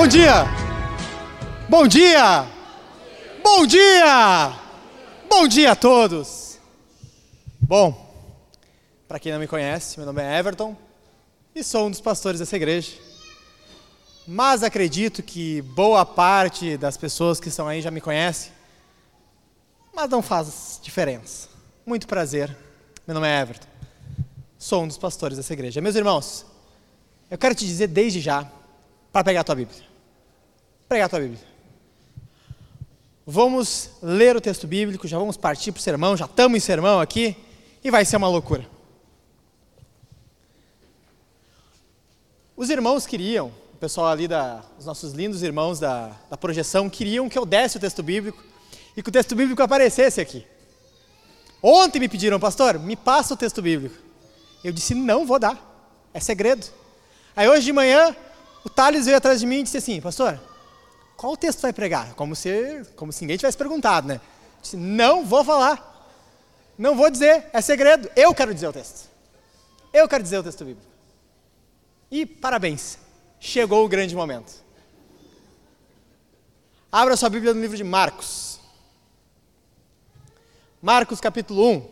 Bom dia! Bom dia! Bom dia! Bom dia a todos! Bom, para quem não me conhece, meu nome é Everton e sou um dos pastores dessa igreja. Mas acredito que boa parte das pessoas que estão aí já me conhecem, mas não faz diferença. Muito prazer, meu nome é Everton, sou um dos pastores dessa igreja. Meus irmãos, eu quero te dizer desde já, para pegar a tua Bíblia. Pegar a tua Bíblia. Vamos ler o texto bíblico, já vamos partir para o sermão, já estamos em sermão aqui, e vai ser uma loucura. Os irmãos queriam, o pessoal ali, da, os nossos lindos irmãos da, da projeção, queriam que eu desse o texto bíblico e que o texto bíblico aparecesse aqui. Ontem me pediram, pastor, me passa o texto bíblico. Eu disse, não vou dar, é segredo. Aí hoje de manhã, o Thales veio atrás de mim e disse assim, pastor, qual texto vai pregar? Como se, como se ninguém tivesse perguntado, né? Disse, não vou falar. Não vou dizer, é segredo. Eu quero dizer o texto. Eu quero dizer o texto bíblico. E parabéns, chegou o grande momento. Abra sua Bíblia no livro de Marcos. Marcos capítulo 1.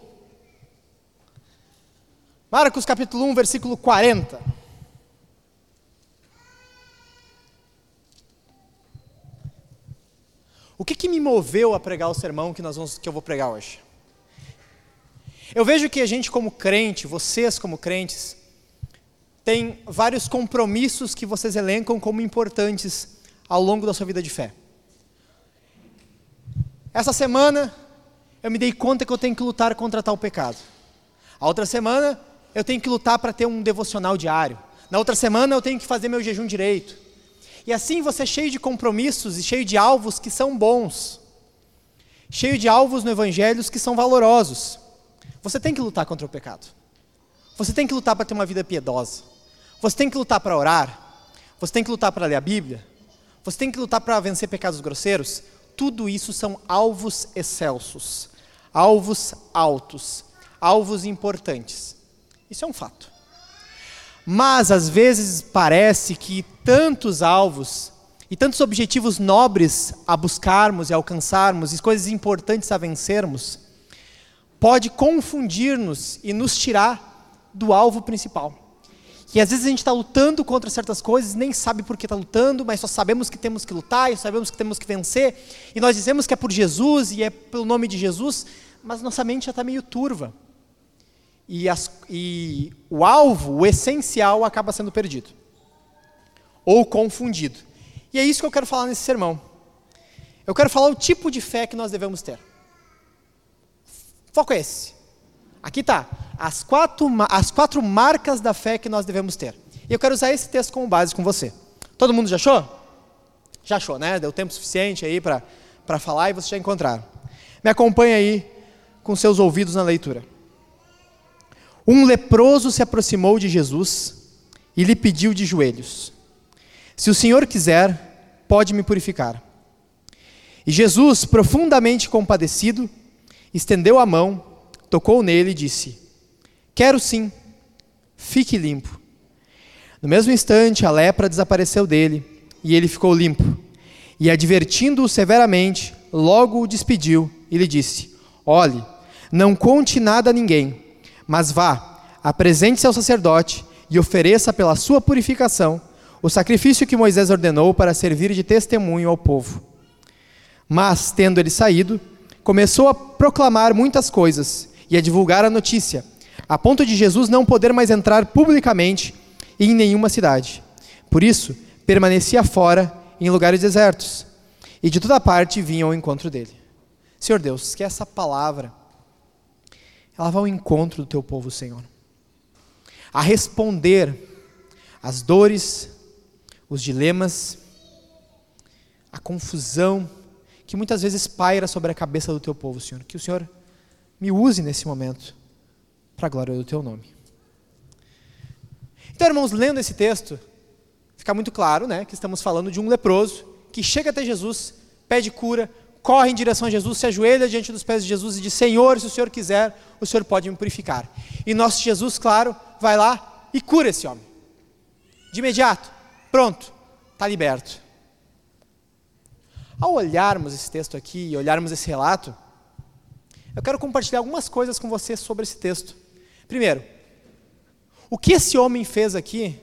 Marcos capítulo 1, versículo 40. O que, que me moveu a pregar o sermão que, nós vamos, que eu vou pregar hoje? Eu vejo que a gente, como crente, vocês, como crentes, tem vários compromissos que vocês elencam como importantes ao longo da sua vida de fé. Essa semana, eu me dei conta que eu tenho que lutar contra tal pecado. A outra semana, eu tenho que lutar para ter um devocional diário. Na outra semana, eu tenho que fazer meu jejum direito. E assim você é cheio de compromissos e cheio de alvos que são bons. Cheio de alvos no Evangelho que são valorosos. Você tem que lutar contra o pecado. Você tem que lutar para ter uma vida piedosa. Você tem que lutar para orar. Você tem que lutar para ler a Bíblia. Você tem que lutar para vencer pecados grosseiros. Tudo isso são alvos excelsos, alvos altos, alvos importantes. Isso é um fato. Mas às vezes parece que tantos alvos e tantos objetivos nobres a buscarmos e alcançarmos, e coisas importantes a vencermos, pode confundir-nos e nos tirar do alvo principal. E às vezes a gente está lutando contra certas coisas, nem sabe por que está lutando, mas só sabemos que temos que lutar, e sabemos que temos que vencer, e nós dizemos que é por Jesus e é pelo nome de Jesus, mas nossa mente já está meio turva e, as, e o alvo, o essencial, acaba sendo perdido ou confundido. E é isso que eu quero falar nesse sermão. Eu quero falar o tipo de fé que nós devemos ter. Foco é esse. Aqui está. As quatro, as quatro marcas da fé que nós devemos ter. E eu quero usar esse texto como base com você. Todo mundo já achou? Já achou, né? Deu tempo suficiente aí para falar e vocês já encontraram. Me acompanha aí com seus ouvidos na leitura. Um leproso se aproximou de Jesus e lhe pediu de joelhos: Se o Senhor quiser, pode me purificar. E Jesus, profundamente compadecido, estendeu a mão, tocou nele e disse: Quero sim, fique limpo. No mesmo instante, a lepra desapareceu dele e ele ficou limpo. E advertindo-o severamente, logo o despediu e lhe disse: Olhe, não conte nada a ninguém mas vá, apresente-se ao sacerdote e ofereça pela sua purificação o sacrifício que Moisés ordenou para servir de testemunho ao povo. Mas, tendo ele saído, começou a proclamar muitas coisas e a divulgar a notícia, a ponto de Jesus não poder mais entrar publicamente em nenhuma cidade. Por isso, permanecia fora em lugares desertos, e de toda parte vinham ao encontro dele. Senhor Deus, que essa palavra ela vai ao encontro do teu povo, Senhor. A responder às dores, os dilemas, a confusão que muitas vezes paira sobre a cabeça do teu povo, Senhor. Que o Senhor me use nesse momento para a glória do teu nome. Então, irmãos, lendo esse texto, fica muito claro, né, que estamos falando de um leproso que chega até Jesus, pede cura, corre em direção a Jesus, se ajoelha diante dos pés de Jesus e diz: Senhor, se o Senhor quiser, o Senhor pode me purificar. E nosso Jesus, claro, vai lá e cura esse homem. De imediato, pronto, está liberto. Ao olharmos esse texto aqui e olharmos esse relato, eu quero compartilhar algumas coisas com você sobre esse texto. Primeiro, o que esse homem fez aqui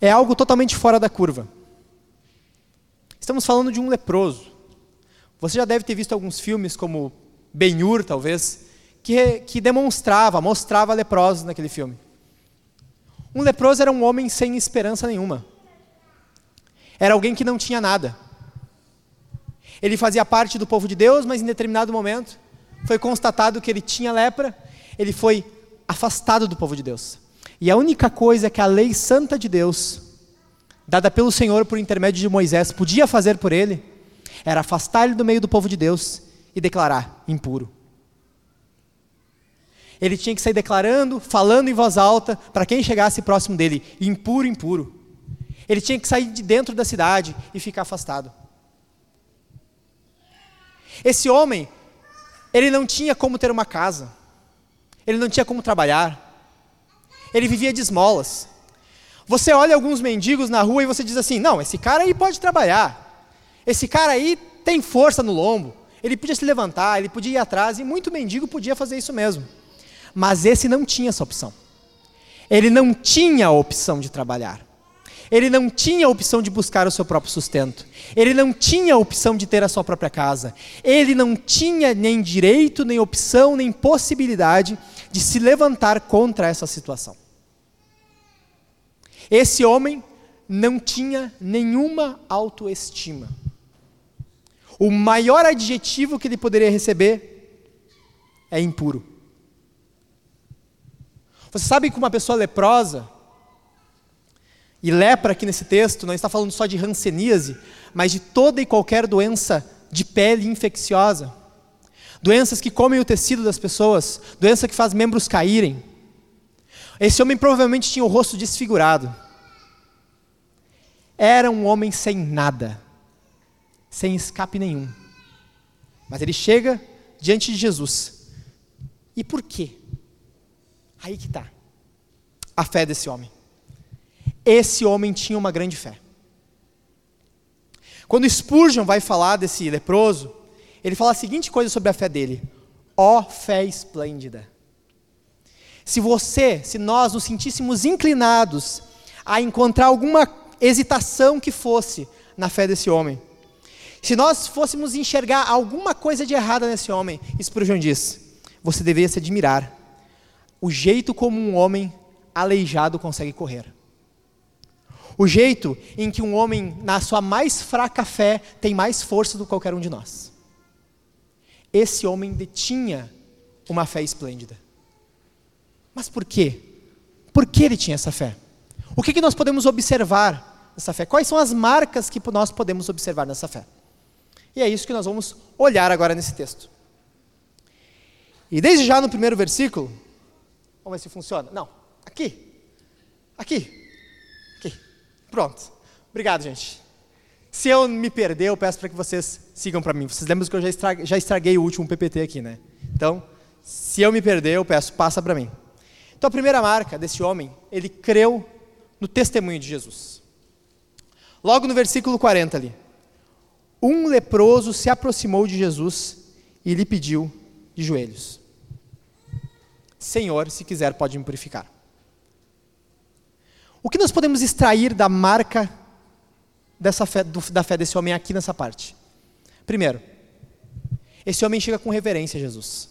é algo totalmente fora da curva. Estamos falando de um leproso. Você já deve ter visto alguns filmes como Ben-Hur, talvez, que, que demonstrava, mostrava leprosos naquele filme. Um leproso era um homem sem esperança nenhuma. Era alguém que não tinha nada. Ele fazia parte do povo de Deus, mas em determinado momento foi constatado que ele tinha lepra, ele foi afastado do povo de Deus. E a única coisa que a lei santa de Deus, dada pelo Senhor por intermédio de Moisés, podia fazer por ele, era afastar ele do meio do povo de Deus e declarar impuro. Ele tinha que sair declarando, falando em voz alta, para quem chegasse próximo dele: impuro, impuro. Ele tinha que sair de dentro da cidade e ficar afastado. Esse homem, ele não tinha como ter uma casa, ele não tinha como trabalhar, ele vivia de esmolas. Você olha alguns mendigos na rua e você diz assim: não, esse cara aí pode trabalhar, esse cara aí tem força no lombo, ele podia se levantar, ele podia ir atrás, e muito mendigo podia fazer isso mesmo. Mas esse não tinha essa opção. Ele não tinha a opção de trabalhar. Ele não tinha a opção de buscar o seu próprio sustento. Ele não tinha a opção de ter a sua própria casa. Ele não tinha nem direito, nem opção, nem possibilidade de se levantar contra essa situação. Esse homem não tinha nenhuma autoestima. O maior adjetivo que ele poderia receber é impuro. Você sabe que uma pessoa leprosa, e lepra aqui nesse texto não está falando só de hanseníase, mas de toda e qualquer doença de pele infecciosa. Doenças que comem o tecido das pessoas, doença que faz membros caírem. Esse homem provavelmente tinha o rosto desfigurado. Era um homem sem nada, sem escape nenhum. Mas ele chega diante de Jesus. E por quê? Aí que está a fé desse homem. Esse homem tinha uma grande fé. Quando Spurgeon vai falar desse leproso, ele fala a seguinte coisa sobre a fé dele: ó oh, fé esplêndida. Se você, se nós nos sentíssemos inclinados a encontrar alguma hesitação que fosse na fé desse homem, se nós fôssemos enxergar alguma coisa de errada nesse homem, Spurgeon diz: você deveria se admirar o jeito como um homem aleijado consegue correr. O jeito em que um homem, na sua mais fraca fé, tem mais força do que qualquer um de nós. Esse homem detinha uma fé esplêndida. Mas por quê? Por que ele tinha essa fé? O que, que nós podemos observar nessa fé? Quais são as marcas que nós podemos observar nessa fé? E é isso que nós vamos olhar agora nesse texto. E desde já no primeiro versículo, Vamos ver se funciona. Não, aqui. Aqui. Aqui. Pronto. Obrigado, gente. Se eu me perder, eu peço para que vocês sigam para mim. Vocês lembram que eu já estraguei, já estraguei o último PPT aqui, né? Então, se eu me perder, eu peço, passa para mim. Então, a primeira marca desse homem, ele creu no testemunho de Jesus. Logo no versículo 40 ali. Um leproso se aproximou de Jesus e lhe pediu de joelhos. Senhor, se quiser, pode me purificar. O que nós podemos extrair da marca dessa fé, do, da fé desse homem aqui nessa parte? Primeiro, esse homem chega com reverência a Jesus.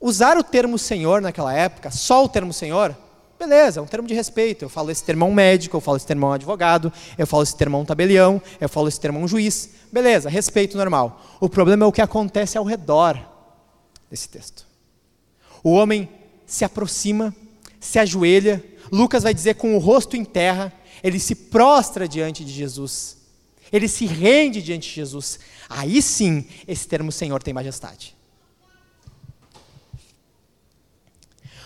Usar o termo Senhor naquela época, só o termo Senhor, beleza, é um termo de respeito. Eu falo esse termo um médico, eu falo esse termo um advogado, eu falo esse termo um tabelião, eu falo esse termo um juiz. Beleza, respeito normal. O problema é o que acontece ao redor desse texto. O homem se aproxima, se ajoelha, Lucas vai dizer com o rosto em terra, ele se prostra diante de Jesus. Ele se rende diante de Jesus. Aí sim, esse termo Senhor tem majestade.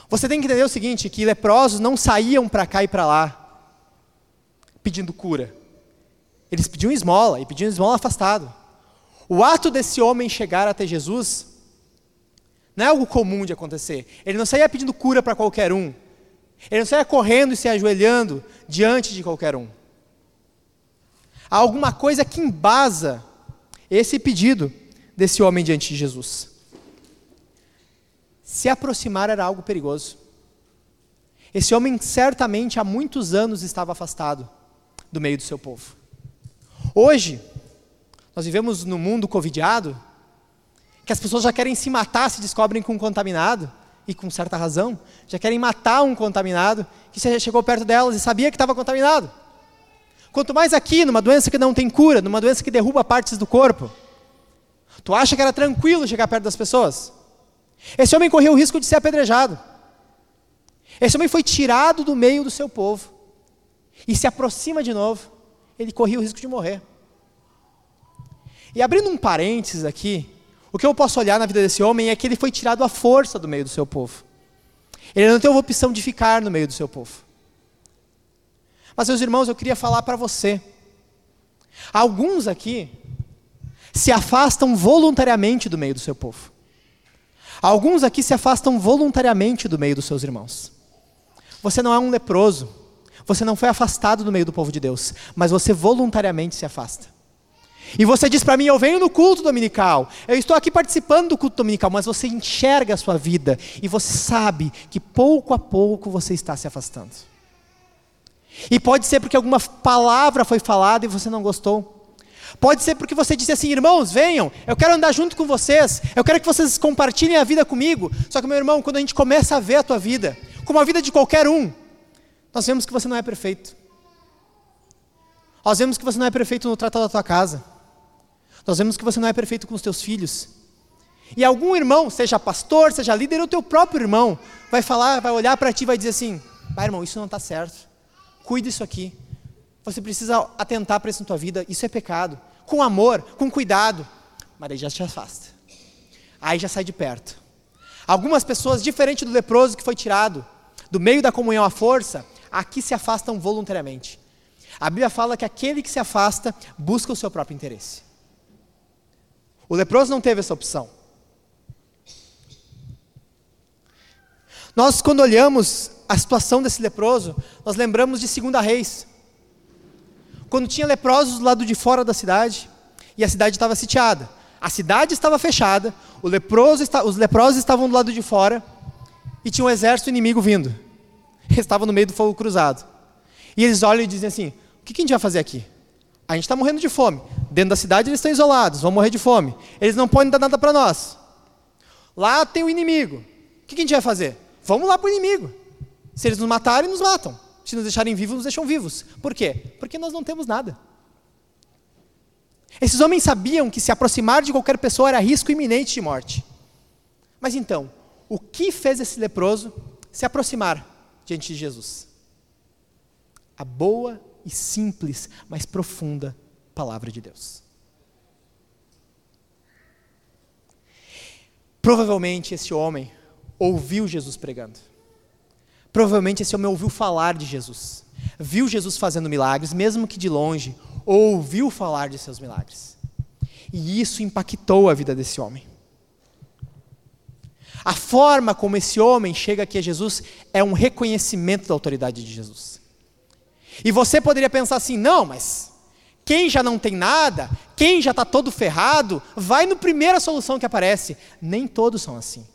Você tem que entender o seguinte, que leprosos não saíam para cá e para lá pedindo cura. Eles pediam esmola e pediam esmola afastado. O ato desse homem chegar até Jesus não é algo comum de acontecer. Ele não saía pedindo cura para qualquer um. Ele não saía correndo e se ajoelhando diante de qualquer um. Há alguma coisa que embasa esse pedido desse homem diante de Jesus. Se aproximar era algo perigoso. Esse homem certamente há muitos anos estava afastado do meio do seu povo. Hoje, nós vivemos num mundo covidiado, que as pessoas já querem se matar se descobrem com um contaminado, e com certa razão, já querem matar um contaminado que chegou perto delas e sabia que estava contaminado. Quanto mais aqui, numa doença que não tem cura, numa doença que derruba partes do corpo. Tu acha que era tranquilo chegar perto das pessoas? Esse homem correu o risco de ser apedrejado. Esse homem foi tirado do meio do seu povo e se aproxima de novo. Ele corria o risco de morrer. E abrindo um parênteses aqui, o que eu posso olhar na vida desse homem é que ele foi tirado à força do meio do seu povo. Ele não teve opção de ficar no meio do seu povo. Mas, meus irmãos, eu queria falar para você. Alguns aqui se afastam voluntariamente do meio do seu povo. Alguns aqui se afastam voluntariamente do meio dos seus irmãos. Você não é um leproso. Você não foi afastado do meio do povo de Deus, mas você voluntariamente se afasta. E você diz para mim: Eu venho no culto dominical, eu estou aqui participando do culto dominical, mas você enxerga a sua vida e você sabe que pouco a pouco você está se afastando. E pode ser porque alguma palavra foi falada e você não gostou. Pode ser porque você disse assim, irmãos, venham, eu quero andar junto com vocês, eu quero que vocês compartilhem a vida comigo. Só que, meu irmão, quando a gente começa a ver a tua vida, como a vida de qualquer um, nós vemos que você não é perfeito. Nós vemos que você não é perfeito no trato da tua casa. Nós vemos que você não é perfeito com os teus filhos. E algum irmão, seja pastor, seja líder, ou teu próprio irmão, vai falar, vai olhar para ti e vai dizer assim: Pai, irmão, isso não está certo. Cuide isso aqui. Você precisa atentar para isso na tua vida. Isso é pecado. Com amor, com cuidado. Mas aí já se afasta. Aí já sai de perto. Algumas pessoas, diferente do leproso que foi tirado do meio da comunhão à força, aqui se afastam voluntariamente. A Bíblia fala que aquele que se afasta busca o seu próprio interesse. O leproso não teve essa opção. Nós, quando olhamos a situação desse leproso, nós lembramos de 2 Reis. Quando tinha leprosos do lado de fora da cidade, e a cidade estava sitiada. A cidade estava fechada, leproso, os leprosos estavam do lado de fora, e tinha um exército inimigo vindo. Eles estavam no meio do fogo cruzado. E eles olham e dizem assim: o que a gente vai fazer aqui? A gente está morrendo de fome. Dentro da cidade eles estão isolados, vão morrer de fome. Eles não podem dar nada para nós. Lá tem o inimigo. O que a gente vai fazer? Vamos lá para o inimigo. Se eles nos matarem, nos matam. Se nos deixarem vivos, nos deixam vivos. Por quê? Porque nós não temos nada. Esses homens sabiam que se aproximar de qualquer pessoa era risco iminente de morte. Mas então, o que fez esse leproso se aproximar diante de Jesus? A boa e simples, mas profunda palavra de Deus. Provavelmente esse homem ouviu Jesus pregando. Provavelmente esse homem ouviu falar de Jesus. Viu Jesus fazendo milagres, mesmo que de longe, ouviu falar de seus milagres. E isso impactou a vida desse homem. A forma como esse homem chega aqui a Jesus é um reconhecimento da autoridade de Jesus. E você poderia pensar assim: não, mas quem já não tem nada, quem já está todo ferrado, vai no primeira solução que aparece. Nem todos são assim.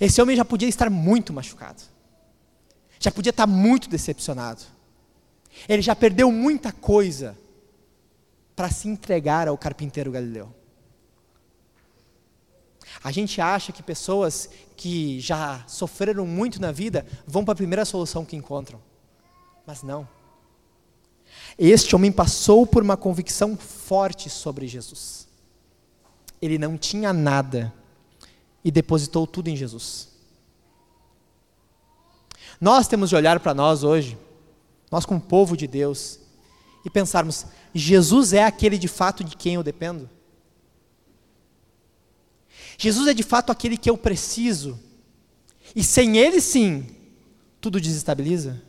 Esse homem já podia estar muito machucado, já podia estar muito decepcionado. Ele já perdeu muita coisa para se entregar ao carpinteiro galileu. A gente acha que pessoas que já sofreram muito na vida vão para a primeira solução que encontram. Mas não. Este homem passou por uma convicção forte sobre Jesus. Ele não tinha nada e depositou tudo em Jesus. Nós temos de olhar para nós hoje, nós como povo de Deus, e pensarmos: Jesus é aquele de fato de quem eu dependo? Jesus é de fato aquele que eu preciso, e sem Ele sim, tudo desestabiliza?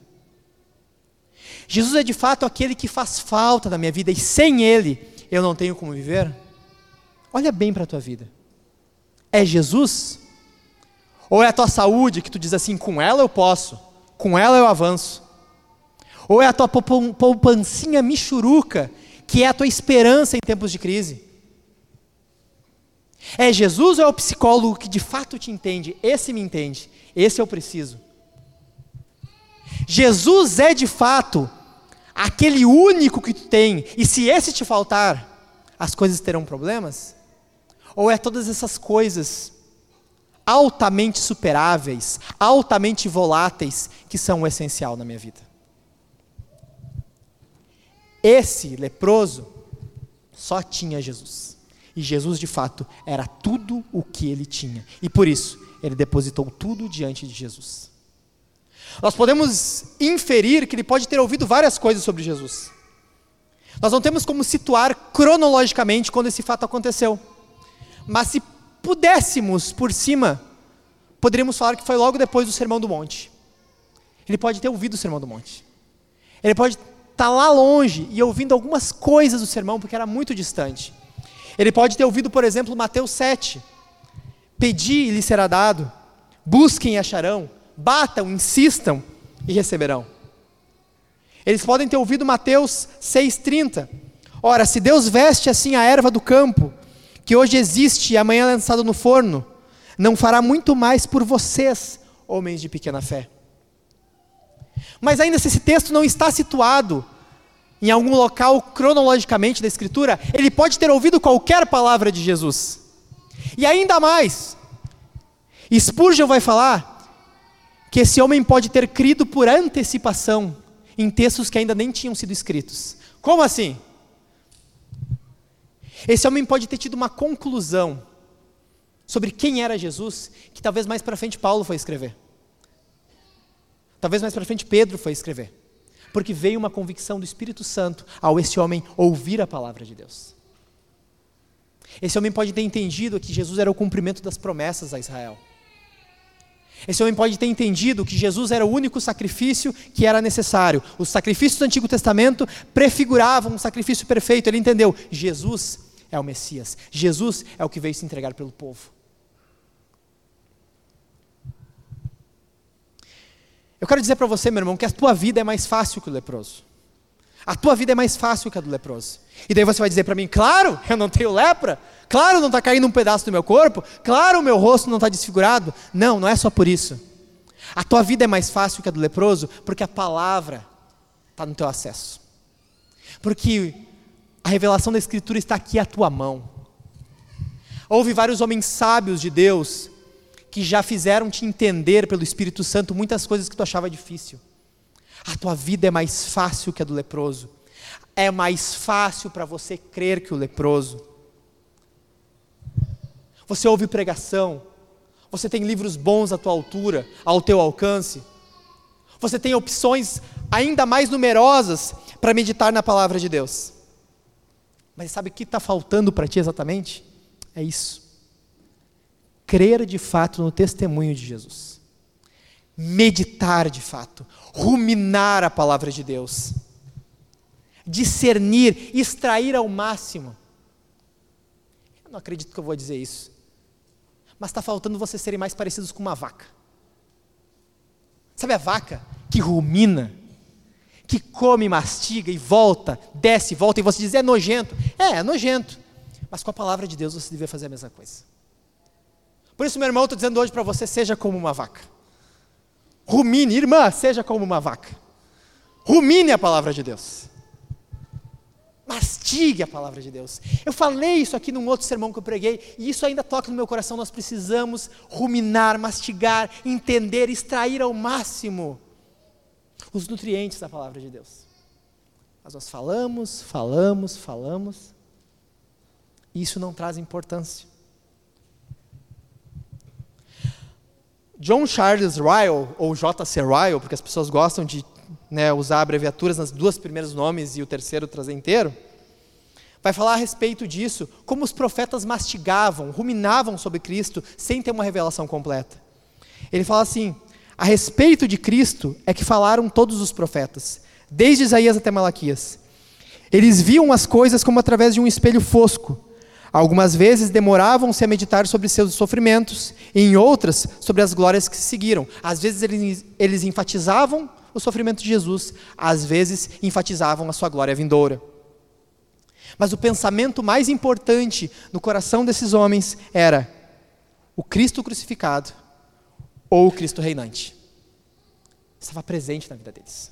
Jesus é de fato aquele que faz falta na minha vida e sem Ele eu não tenho como viver? Olha bem para a tua vida. É Jesus? Ou é a tua saúde que tu diz assim, com ela eu posso, com ela eu avanço? Ou é a tua poupancinha michuruca, que é a tua esperança em tempos de crise? É Jesus ou é o psicólogo que de fato te entende? Esse me entende, esse eu preciso. Jesus é de fato aquele único que tu tem, e se esse te faltar, as coisas terão problemas? Ou é todas essas coisas altamente superáveis, altamente voláteis, que são o essencial na minha vida? Esse leproso só tinha Jesus. E Jesus, de fato, era tudo o que ele tinha. E por isso, ele depositou tudo diante de Jesus. Nós podemos inferir que ele pode ter ouvido várias coisas sobre Jesus. Nós não temos como situar cronologicamente quando esse fato aconteceu. Mas se pudéssemos por cima, poderíamos falar que foi logo depois do Sermão do Monte. Ele pode ter ouvido o Sermão do Monte. Ele pode estar tá lá longe e ouvindo algumas coisas do sermão, porque era muito distante. Ele pode ter ouvido, por exemplo, Mateus 7. Pedi e lhe será dado, busquem e acharão, batam, insistam e receberão. Eles podem ter ouvido Mateus 6,30. Ora, se Deus veste assim a erva do campo, que hoje existe e amanhã é lançada no forno, não fará muito mais por vocês, homens de pequena fé. Mas ainda se esse texto não está situado em algum local cronologicamente da Escritura, ele pode ter ouvido qualquer palavra de Jesus. E ainda mais, Spurgeon vai falar que esse homem pode ter crido por antecipação em textos que ainda nem tinham sido escritos. Como assim? Esse homem pode ter tido uma conclusão sobre quem era Jesus, que talvez mais para frente Paulo foi escrever. Talvez mais para frente Pedro foi escrever porque veio uma convicção do Espírito Santo ao esse homem ouvir a palavra de Deus. Esse homem pode ter entendido que Jesus era o cumprimento das promessas a Israel. Esse homem pode ter entendido que Jesus era o único sacrifício que era necessário. Os sacrifícios do Antigo Testamento prefiguravam um sacrifício perfeito. Ele entendeu: Jesus é o Messias. Jesus é o que veio se entregar pelo povo. Eu quero dizer para você, meu irmão, que a tua vida é mais fácil que o leproso. A tua vida é mais fácil que a do leproso. E daí você vai dizer para mim, claro, eu não tenho lepra, claro, não está caindo um pedaço do meu corpo, claro, o meu rosto não está desfigurado. Não, não é só por isso. A tua vida é mais fácil que a do leproso, porque a palavra está no teu acesso. Porque a revelação da Escritura está aqui à tua mão. Houve vários homens sábios de Deus que já fizeram te entender pelo Espírito Santo muitas coisas que tu achava difícil. A tua vida é mais fácil que a do leproso. É mais fácil para você crer que o leproso. Você ouve pregação, você tem livros bons à tua altura, ao teu alcance. Você tem opções ainda mais numerosas para meditar na palavra de Deus. Mas sabe o que está faltando para ti exatamente? É isso crer de fato no testemunho de Jesus, meditar de fato, ruminar a palavra de Deus, discernir, extrair ao máximo. Eu não acredito que eu vou dizer isso, mas está faltando vocês serem mais parecidos com uma vaca. Sabe a vaca que rumina, que come, mastiga e volta, desce, volta, e você diz é nojento? É, é nojento. Mas com a palavra de Deus você devia fazer a mesma coisa. Por isso, meu irmão, estou dizendo hoje para você: seja como uma vaca. Rumine, irmã, seja como uma vaca. Rumine a palavra de Deus. Mastigue a palavra de Deus. Eu falei isso aqui num outro sermão que eu preguei, e isso ainda toca no meu coração. Nós precisamos ruminar, mastigar, entender, extrair ao máximo os nutrientes da palavra de Deus. Mas nós falamos, falamos, falamos, e isso não traz importância. John Charles Ryle, ou J.C. Ryle, porque as pessoas gostam de né, usar abreviaturas nas duas primeiros nomes e o terceiro trazer inteiro, vai falar a respeito disso, como os profetas mastigavam, ruminavam sobre Cristo sem ter uma revelação completa. Ele fala assim: a respeito de Cristo é que falaram todos os profetas, desde Isaías até Malaquias. Eles viam as coisas como através de um espelho fosco Algumas vezes demoravam-se a meditar sobre seus sofrimentos, e em outras, sobre as glórias que se seguiram. Às vezes eles, eles enfatizavam o sofrimento de Jesus, às vezes enfatizavam a sua glória vindoura. Mas o pensamento mais importante no coração desses homens era o Cristo crucificado ou o Cristo reinante. Estava presente na vida deles.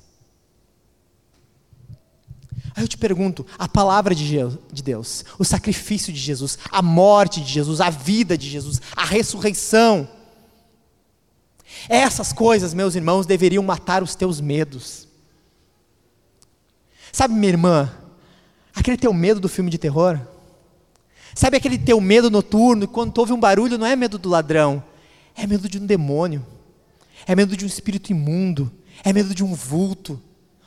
Aí eu te pergunto: a palavra de Deus, o sacrifício de Jesus, a morte de Jesus, a vida de Jesus, a ressurreição, essas coisas, meus irmãos, deveriam matar os teus medos. Sabe, minha irmã, aquele teu medo do filme de terror? Sabe aquele teu medo noturno, quando tu ouve um barulho, não é medo do ladrão, é medo de um demônio, é medo de um espírito imundo, é medo de um vulto.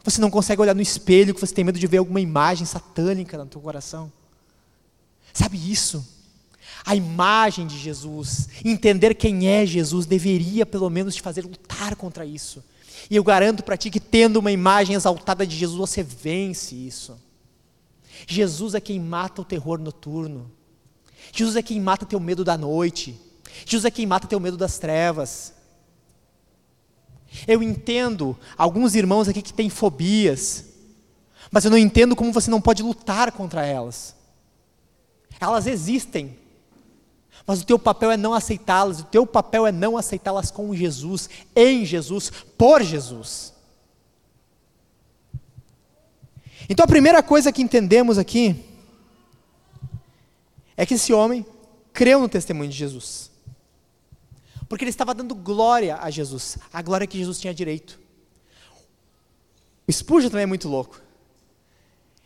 Você não consegue olhar no espelho, que você tem medo de ver alguma imagem satânica no teu coração. Sabe isso? A imagem de Jesus, entender quem é Jesus, deveria pelo menos te fazer lutar contra isso. E eu garanto para ti que tendo uma imagem exaltada de Jesus, você vence isso. Jesus é quem mata o terror noturno. Jesus é quem mata teu medo da noite. Jesus é quem mata teu medo das trevas. Eu entendo alguns irmãos aqui que têm fobias, mas eu não entendo como você não pode lutar contra elas. Elas existem, mas o teu papel é não aceitá-las, o teu papel é não aceitá-las com Jesus, em Jesus, por Jesus. Então a primeira coisa que entendemos aqui é que esse homem creu no testemunho de Jesus. Porque ele estava dando glória a Jesus, a glória que Jesus tinha direito. O Spurgeon também é muito louco.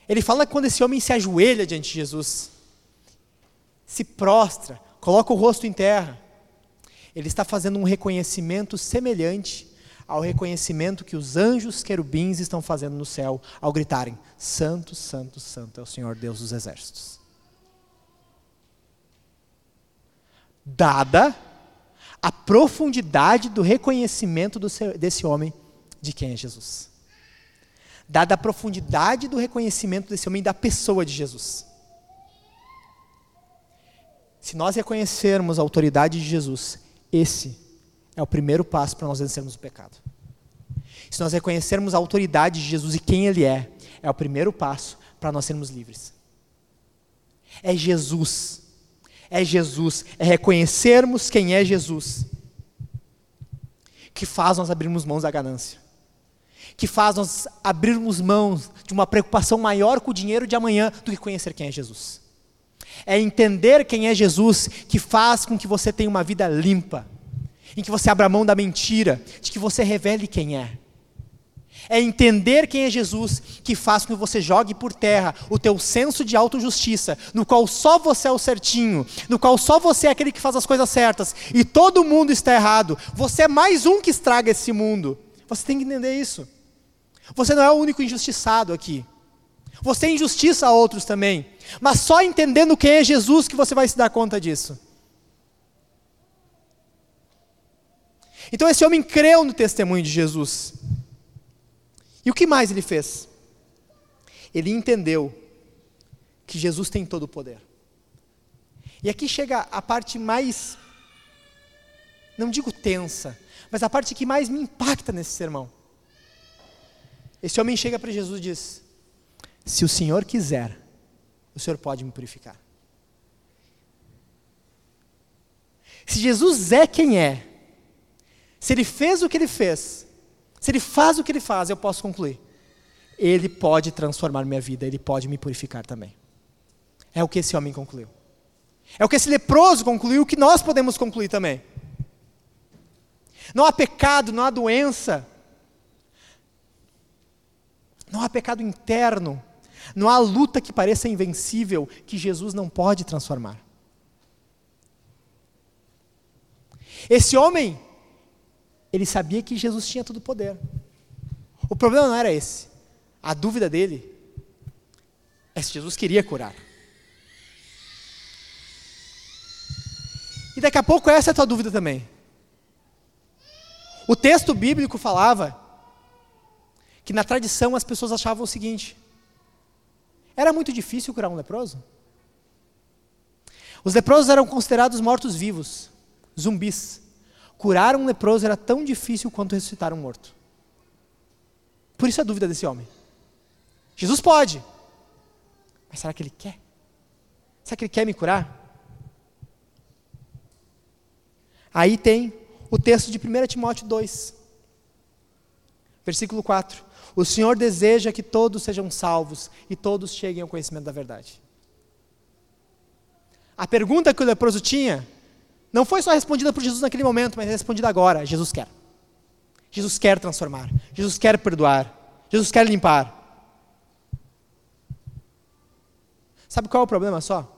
Ele fala que quando esse homem se ajoelha diante de Jesus, se prostra, coloca o rosto em terra, ele está fazendo um reconhecimento semelhante ao reconhecimento que os anjos querubins estão fazendo no céu ao gritarem: Santo, Santo, Santo é o Senhor Deus dos exércitos. Dada a profundidade do reconhecimento do seu, desse homem de quem é Jesus. Dada a profundidade do reconhecimento desse homem da pessoa de Jesus. Se nós reconhecermos a autoridade de Jesus, esse é o primeiro passo para nós vencermos o pecado. Se nós reconhecermos a autoridade de Jesus e quem Ele é, é o primeiro passo para nós sermos livres. É Jesus é Jesus, é reconhecermos quem é Jesus, que faz nós abrirmos mãos da ganância, que faz nós abrirmos mãos de uma preocupação maior com o dinheiro de amanhã do que conhecer quem é Jesus. É entender quem é Jesus que faz com que você tenha uma vida limpa, em que você abra mão da mentira, de que você revele quem é. É entender quem é Jesus que faz com que você jogue por terra o teu senso de autojustiça, no qual só você é o certinho, no qual só você é aquele que faz as coisas certas e todo mundo está errado. Você é mais um que estraga esse mundo. Você tem que entender isso. Você não é o único injustiçado aqui. Você injustiça a outros também. Mas só entendendo quem é Jesus que você vai se dar conta disso. Então esse homem creu no testemunho de Jesus. E o que mais ele fez? Ele entendeu que Jesus tem todo o poder. E aqui chega a parte mais, não digo tensa, mas a parte que mais me impacta nesse sermão. Esse homem chega para Jesus e diz: Se o Senhor quiser, o Senhor pode me purificar. Se Jesus é quem é, se ele fez o que ele fez, se ele faz o que ele faz, eu posso concluir. Ele pode transformar minha vida, ele pode me purificar também. É o que esse homem concluiu. É o que esse leproso concluiu, o que nós podemos concluir também. Não há pecado, não há doença. Não há pecado interno. Não há luta que pareça invencível que Jesus não pode transformar. Esse homem ele sabia que Jesus tinha todo o poder. O problema não era esse. A dúvida dele é se Jesus queria curar. E daqui a pouco essa é a tua dúvida também. O texto bíblico falava que na tradição as pessoas achavam o seguinte: era muito difícil curar um leproso. Os leprosos eram considerados mortos-vivos, zumbis. Curar um leproso era tão difícil quanto ressuscitar um morto. Por isso a dúvida desse homem. Jesus pode, mas será que ele quer? Será que ele quer me curar? Aí tem o texto de 1 Timóteo 2, versículo 4. O Senhor deseja que todos sejam salvos e todos cheguem ao conhecimento da verdade. A pergunta que o leproso tinha não foi só respondida por Jesus naquele momento, mas é respondida agora. Jesus quer. Jesus quer transformar. Jesus quer perdoar. Jesus quer limpar. Sabe qual é o problema só?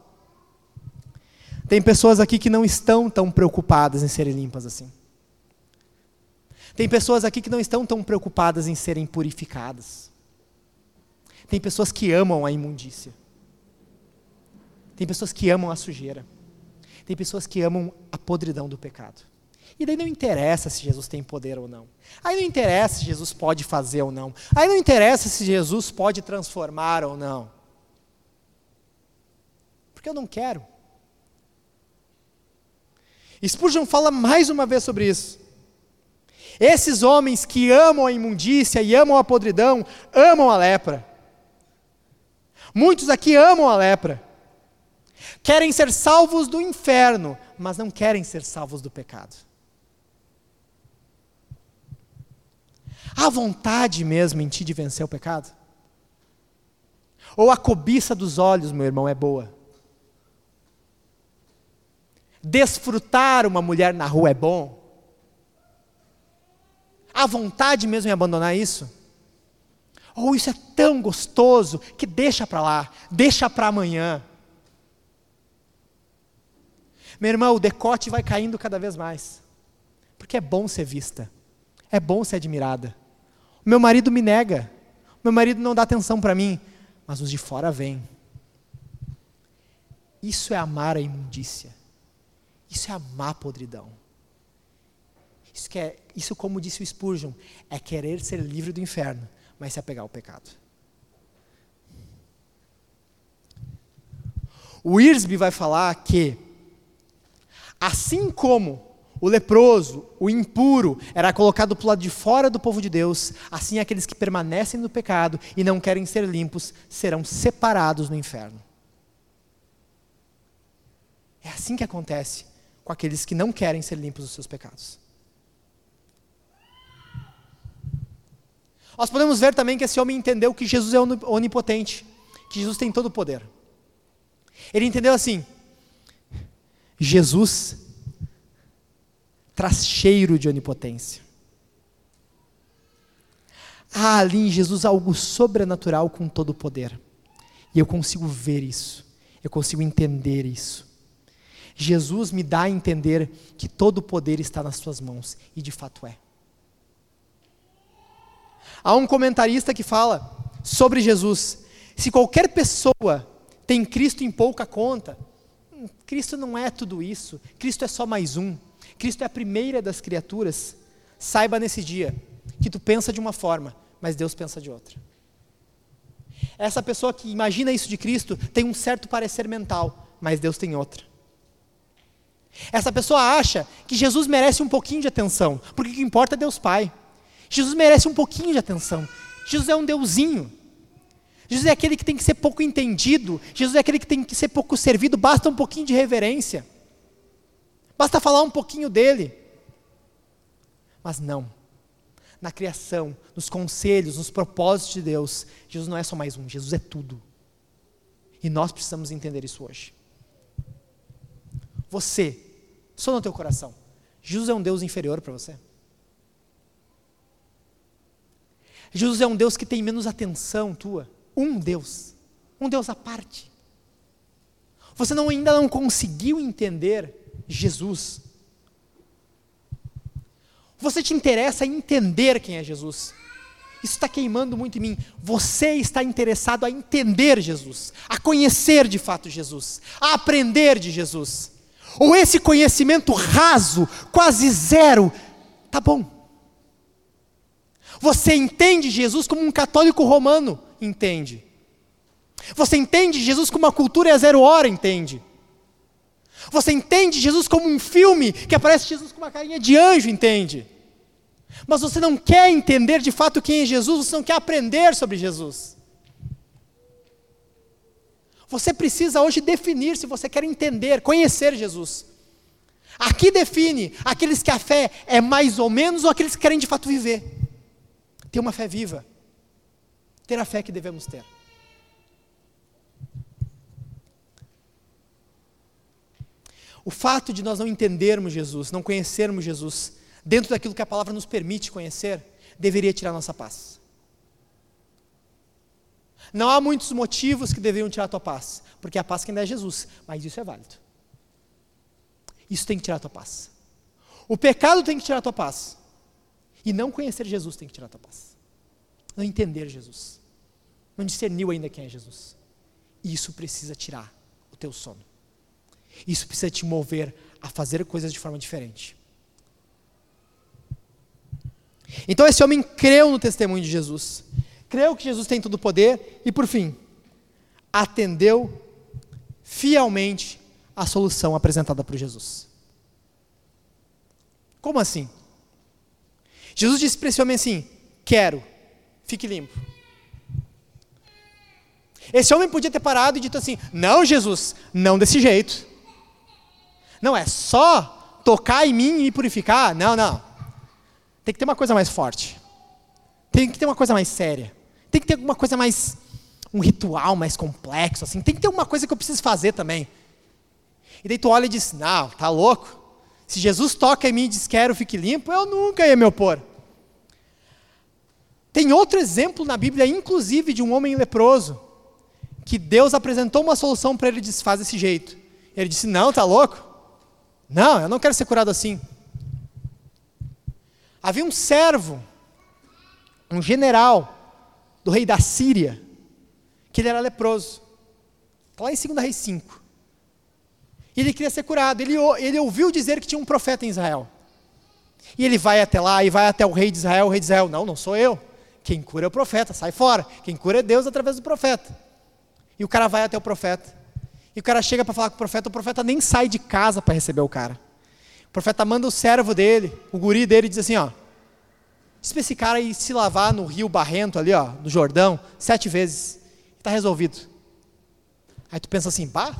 Tem pessoas aqui que não estão tão preocupadas em serem limpas assim. Tem pessoas aqui que não estão tão preocupadas em serem purificadas. Tem pessoas que amam a imundícia. Tem pessoas que amam a sujeira. Tem pessoas que amam a podridão do pecado. E daí não interessa se Jesus tem poder ou não. Aí não interessa se Jesus pode fazer ou não. Aí não interessa se Jesus pode transformar ou não. Porque eu não quero. Spurgeon fala mais uma vez sobre isso. Esses homens que amam a imundícia e amam a podridão, amam a lepra. Muitos aqui amam a lepra. Querem ser salvos do inferno, mas não querem ser salvos do pecado. Há vontade mesmo em ti de vencer o pecado? Ou a cobiça dos olhos, meu irmão, é boa? Desfrutar uma mulher na rua é bom? Há vontade mesmo em abandonar isso? Ou isso é tão gostoso que deixa para lá, deixa para amanhã? Meu irmão, o decote vai caindo cada vez mais. Porque é bom ser vista. É bom ser admirada. O meu marido me nega. O meu marido não dá atenção para mim. Mas os de fora vêm. Isso é amar a imundícia. Isso é amar a podridão. Isso, que é, isso, como disse o Spurgeon, é querer ser livre do inferno, mas se apegar ao pecado. O Irsby vai falar que Assim como o leproso, o impuro, era colocado para o lado de fora do povo de Deus, assim aqueles que permanecem no pecado e não querem ser limpos serão separados no inferno. É assim que acontece com aqueles que não querem ser limpos dos seus pecados. Nós podemos ver também que esse homem entendeu que Jesus é onipotente, que Jesus tem todo o poder. Ele entendeu assim: Jesus traz cheiro de onipotência. Há ali em Jesus algo sobrenatural com todo o poder. E eu consigo ver isso. Eu consigo entender isso. Jesus me dá a entender que todo o poder está nas suas mãos. E de fato é. Há um comentarista que fala sobre Jesus. Se qualquer pessoa tem Cristo em pouca conta, Cristo não é tudo isso, Cristo é só mais um. Cristo é a primeira das criaturas. Saiba nesse dia que tu pensa de uma forma, mas Deus pensa de outra. Essa pessoa que imagina isso de Cristo tem um certo parecer mental, mas Deus tem outra. Essa pessoa acha que Jesus merece um pouquinho de atenção, porque o que importa é Deus Pai. Jesus merece um pouquinho de atenção. Jesus é um deusinho. Jesus é aquele que tem que ser pouco entendido, Jesus é aquele que tem que ser pouco servido, basta um pouquinho de reverência, basta falar um pouquinho dele. Mas não, na criação, nos conselhos, nos propósitos de Deus, Jesus não é só mais um, Jesus é tudo. E nós precisamos entender isso hoje. Você, só no teu coração, Jesus é um Deus inferior para você? Jesus é um Deus que tem menos atenção tua? Um Deus, um Deus à parte. Você não, ainda não conseguiu entender Jesus. Você te interessa em entender quem é Jesus. Isso está queimando muito em mim. Você está interessado a entender Jesus, a conhecer de fato Jesus, a aprender de Jesus. Ou esse conhecimento raso, quase zero, tá bom. Você entende Jesus como um católico romano entende. Você entende Jesus como uma cultura é zero hora entende. Você entende Jesus como um filme que aparece Jesus com uma carinha de anjo, entende? Mas você não quer entender de fato quem é Jesus, você não quer aprender sobre Jesus. Você precisa hoje definir se você quer entender, conhecer Jesus. Aqui define aqueles que a fé é mais ou menos ou aqueles que querem de fato viver. Ter uma fé viva. Ter a fé que devemos ter. O fato de nós não entendermos Jesus, não conhecermos Jesus, dentro daquilo que a palavra nos permite conhecer, deveria tirar nossa paz. Não há muitos motivos que deveriam tirar a tua paz, porque a paz quem dá é Jesus, mas isso é válido. Isso tem que tirar a tua paz. O pecado tem que tirar a tua paz. E não conhecer Jesus tem que tirar a tua paz. Não entender Jesus. Não discerniu ainda quem é Jesus. Isso precisa tirar o teu sono. Isso precisa te mover a fazer coisas de forma diferente. Então esse homem creu no testemunho de Jesus. Creu que Jesus tem todo o poder e, por fim, atendeu fielmente a solução apresentada por Jesus. Como assim? Jesus disse para esse homem assim: Quero, fique limpo. Esse homem podia ter parado e dito assim: Não, Jesus, não desse jeito. Não é só tocar em mim e purificar. Não, não. Tem que ter uma coisa mais forte. Tem que ter uma coisa mais séria. Tem que ter alguma coisa mais. um ritual mais complexo, assim. Tem que ter uma coisa que eu preciso fazer também. E daí tu olha e diz: Não, tá louco? Se Jesus toca em mim e diz: Quero, fique limpo, eu nunca ia me opor. Tem outro exemplo na Bíblia, inclusive, de um homem leproso, que Deus apresentou uma solução para ele e disse: Faz desse jeito. Ele disse: Não, tá louco? Não, eu não quero ser curado assim. Havia um servo, um general do rei da Síria, que ele era leproso. Está lá em 2 Reis 5. E ele queria ser curado. Ele, ele ouviu dizer que tinha um profeta em Israel. E ele vai até lá e vai até o rei de Israel. O rei de Israel, não, não sou eu. Quem cura é o profeta, sai fora. Quem cura é Deus através do profeta. E o cara vai até o profeta. E o cara chega para falar com o profeta. O profeta nem sai de casa para receber o cara. O profeta manda o servo dele, o guri dele, e diz assim: ó. Diz para esse cara ir se lavar no rio Barrento ali, ó, no Jordão, sete vezes. Está resolvido. Aí tu pensa assim, pá,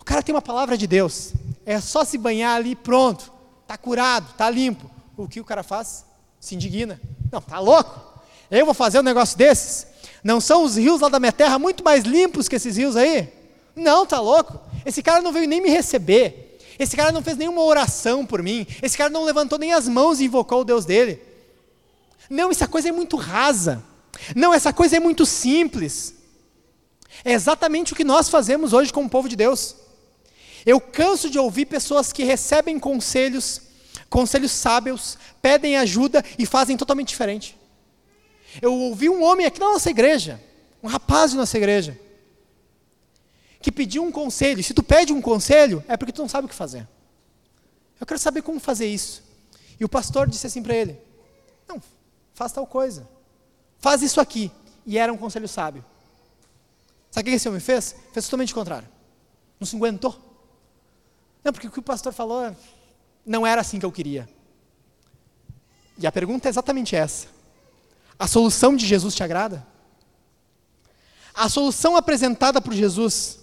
o cara tem uma palavra de Deus. É só se banhar ali, pronto. Está curado, está limpo. O que o cara faz? Se indigna. Não, tá louco? Eu vou fazer um negócio desses? Não são os rios lá da minha terra muito mais limpos que esses rios aí? Não, tá louco? Esse cara não veio nem me receber. Esse cara não fez nenhuma oração por mim. Esse cara não levantou nem as mãos e invocou o Deus dele. Não, essa coisa é muito rasa. Não, essa coisa é muito simples. É exatamente o que nós fazemos hoje com o povo de Deus. Eu canso de ouvir pessoas que recebem conselhos, conselhos sábios, pedem ajuda e fazem totalmente diferente. Eu ouvi um homem aqui na nossa igreja, um rapaz da nossa igreja, que pediu um conselho. Se tu pede um conselho, é porque tu não sabe o que fazer. Eu quero saber como fazer isso. E o pastor disse assim para ele: Não, faz tal coisa. Faz isso aqui. E era um conselho sábio. Sabe o que esse homem fez? Fez totalmente o contrário. Não se aguentou. Não, porque o que o pastor falou não era assim que eu queria. E a pergunta é exatamente essa: a solução de Jesus te agrada? A solução apresentada por Jesus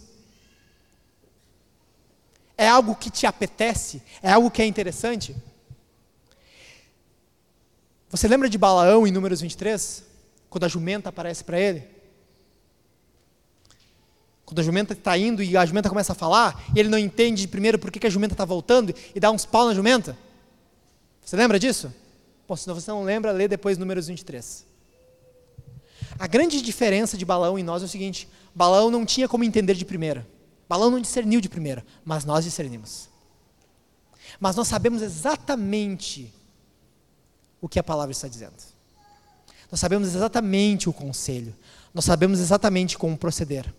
é algo que te apetece? É algo que é interessante? Você lembra de Balaão em Números 23? Quando a jumenta aparece para ele? Quando a jumenta está indo e a jumenta começa a falar, e ele não entende primeiro por que, a jumenta está voltando e dá uns pau na jumenta. Você lembra disso? Bom, se você não lembra, lê depois números 23. A grande diferença de Balão e nós é o seguinte: Balão não tinha como entender de primeira. Balão não discerniu de primeira, mas nós discernimos. Mas nós sabemos exatamente o que a palavra está dizendo. Nós sabemos exatamente o conselho. Nós sabemos exatamente como proceder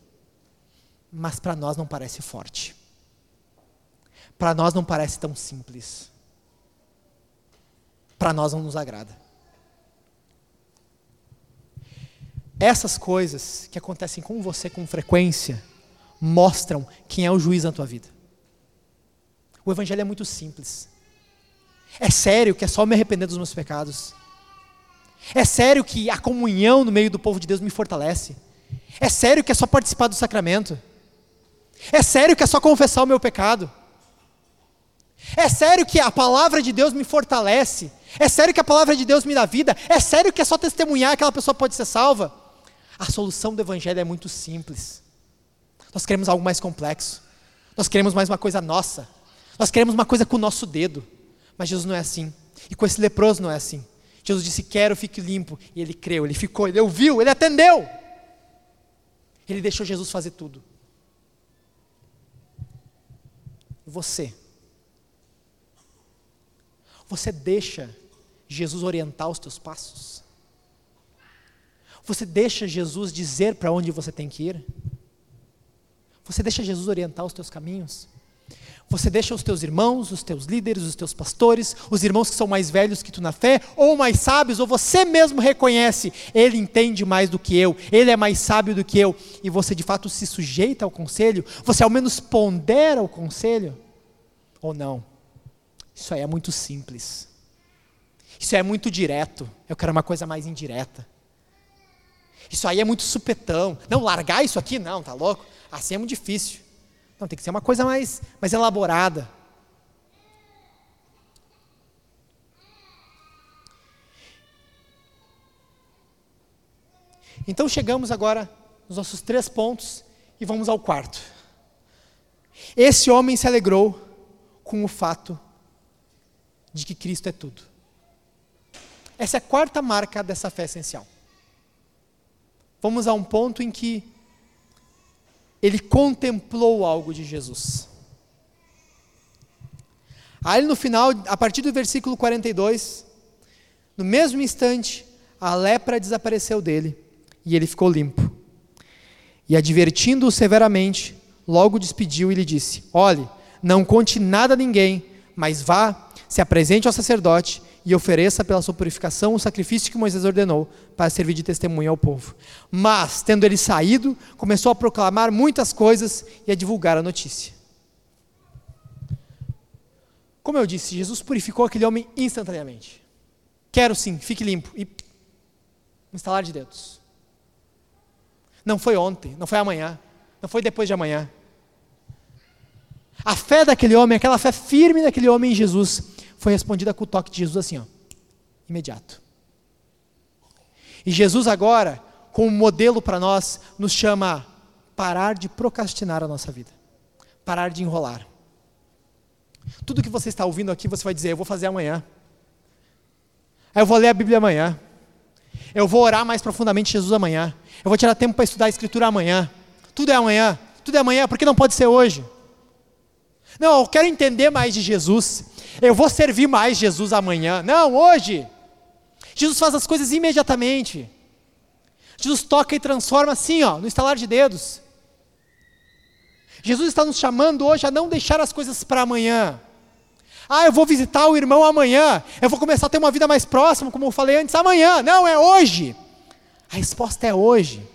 mas para nós não parece forte. Para nós não parece tão simples. Para nós não nos agrada. Essas coisas que acontecem com você com frequência mostram quem é o juiz na tua vida. O evangelho é muito simples. É sério que é só me arrepender dos meus pecados? É sério que a comunhão no meio do povo de Deus me fortalece? É sério que é só participar do sacramento? É sério que é só confessar o meu pecado? É sério que a palavra de Deus me fortalece? É sério que a palavra de Deus me dá vida? É sério que é só testemunhar que aquela pessoa pode ser salva? A solução do evangelho é muito simples. Nós queremos algo mais complexo. Nós queremos mais uma coisa nossa. Nós queremos uma coisa com o nosso dedo. Mas Jesus não é assim. E com esse leproso não é assim. Jesus disse: Quero, fique limpo. E ele creu, ele ficou, ele ouviu, ele atendeu. Ele deixou Jesus fazer tudo. Você? Você deixa Jesus orientar os teus passos? Você deixa Jesus dizer para onde você tem que ir? Você deixa Jesus orientar os teus caminhos? Você deixa os teus irmãos, os teus líderes, os teus pastores, os irmãos que são mais velhos que tu na fé, ou mais sábios, ou você mesmo reconhece, ele entende mais do que eu, ele é mais sábio do que eu, e você de fato se sujeita ao conselho? Você ao menos pondera o conselho? Ou não? Isso aí é muito simples. Isso é muito direto. Eu quero uma coisa mais indireta. Isso aí é muito supetão. Não, largar isso aqui, não, tá louco? Assim é muito difícil. Não, tem que ser uma coisa mais, mais elaborada. Então chegamos agora nos nossos três pontos e vamos ao quarto. Esse homem se alegrou com o fato de que Cristo é tudo. Essa é a quarta marca dessa fé essencial. Vamos a um ponto em que ele contemplou algo de Jesus. Aí no final, a partir do versículo 42, no mesmo instante, a lepra desapareceu dele e ele ficou limpo. E advertindo-o severamente, logo despediu e lhe disse: Olhe, não conte nada a ninguém, mas vá, se apresente ao sacerdote e ofereça pela sua purificação o sacrifício que Moisés ordenou para servir de testemunha ao povo. Mas, tendo ele saído, começou a proclamar muitas coisas e a divulgar a notícia. Como eu disse, Jesus purificou aquele homem instantaneamente. Quero sim, fique limpo. E um estalar de dedos. Não foi ontem, não foi amanhã, não foi depois de amanhã. A fé daquele homem, aquela fé firme daquele homem em Jesus, foi respondida com o toque de Jesus assim, ó, imediato. E Jesus agora, como modelo para nós, nos chama a parar de procrastinar a nossa vida, parar de enrolar. Tudo que você está ouvindo aqui, você vai dizer, eu vou fazer amanhã. Eu vou ler a Bíblia amanhã. Eu vou orar mais profundamente Jesus amanhã. Eu vou tirar tempo para estudar a Escritura amanhã. Tudo é amanhã. Tudo é amanhã, porque não pode ser hoje. Não, eu quero entender mais de Jesus. Eu vou servir mais Jesus amanhã. Não, hoje. Jesus faz as coisas imediatamente. Jesus toca e transforma assim, ó, no estalar de dedos. Jesus está nos chamando hoje a não deixar as coisas para amanhã. Ah, eu vou visitar o irmão amanhã. Eu vou começar a ter uma vida mais próxima, como eu falei antes, amanhã. Não, é hoje. A resposta é hoje.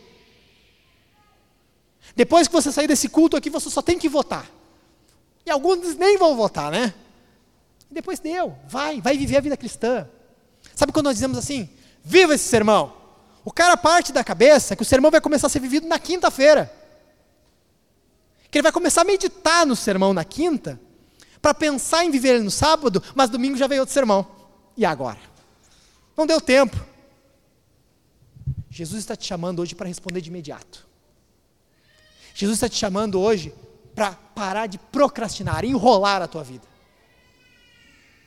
Depois que você sair desse culto aqui, você só tem que votar. E alguns nem vão votar, né? Depois deu, vai, vai viver a vida cristã. Sabe quando nós dizemos assim, viva esse sermão? O cara parte da cabeça que o sermão vai começar a ser vivido na quinta-feira. Que ele vai começar a meditar no sermão na quinta, para pensar em viver ele no sábado, mas domingo já veio outro sermão. E agora? Não deu tempo. Jesus está te chamando hoje para responder de imediato. Jesus está te chamando hoje para parar de procrastinar, enrolar a tua vida.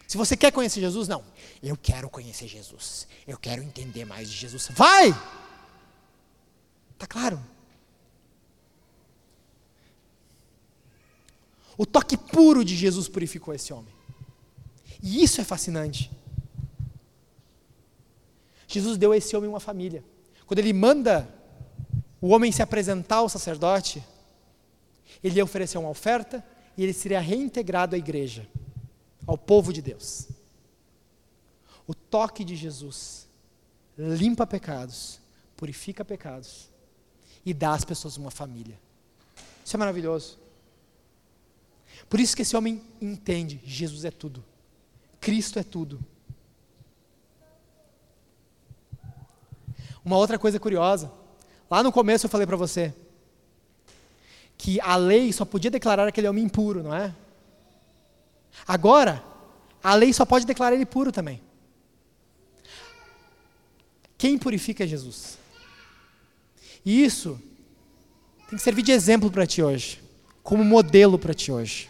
Se você quer conhecer Jesus, não. Eu quero conhecer Jesus. Eu quero entender mais de Jesus. Vai! Tá claro? O toque puro de Jesus purificou esse homem. E isso é fascinante. Jesus deu a esse homem uma família. Quando ele manda o homem se apresentar ao sacerdote, ele ia oferecer uma oferta e ele seria reintegrado à igreja, ao povo de Deus. O toque de Jesus limpa pecados, purifica pecados e dá às pessoas uma família. Isso é maravilhoso. Por isso que esse homem entende, Jesus é tudo. Cristo é tudo. Uma outra coisa curiosa, lá no começo eu falei para você que a lei só podia declarar aquele homem impuro, não é? Agora, a lei só pode declarar ele puro também. Quem purifica é Jesus. E isso tem que servir de exemplo para ti hoje, como modelo para ti hoje.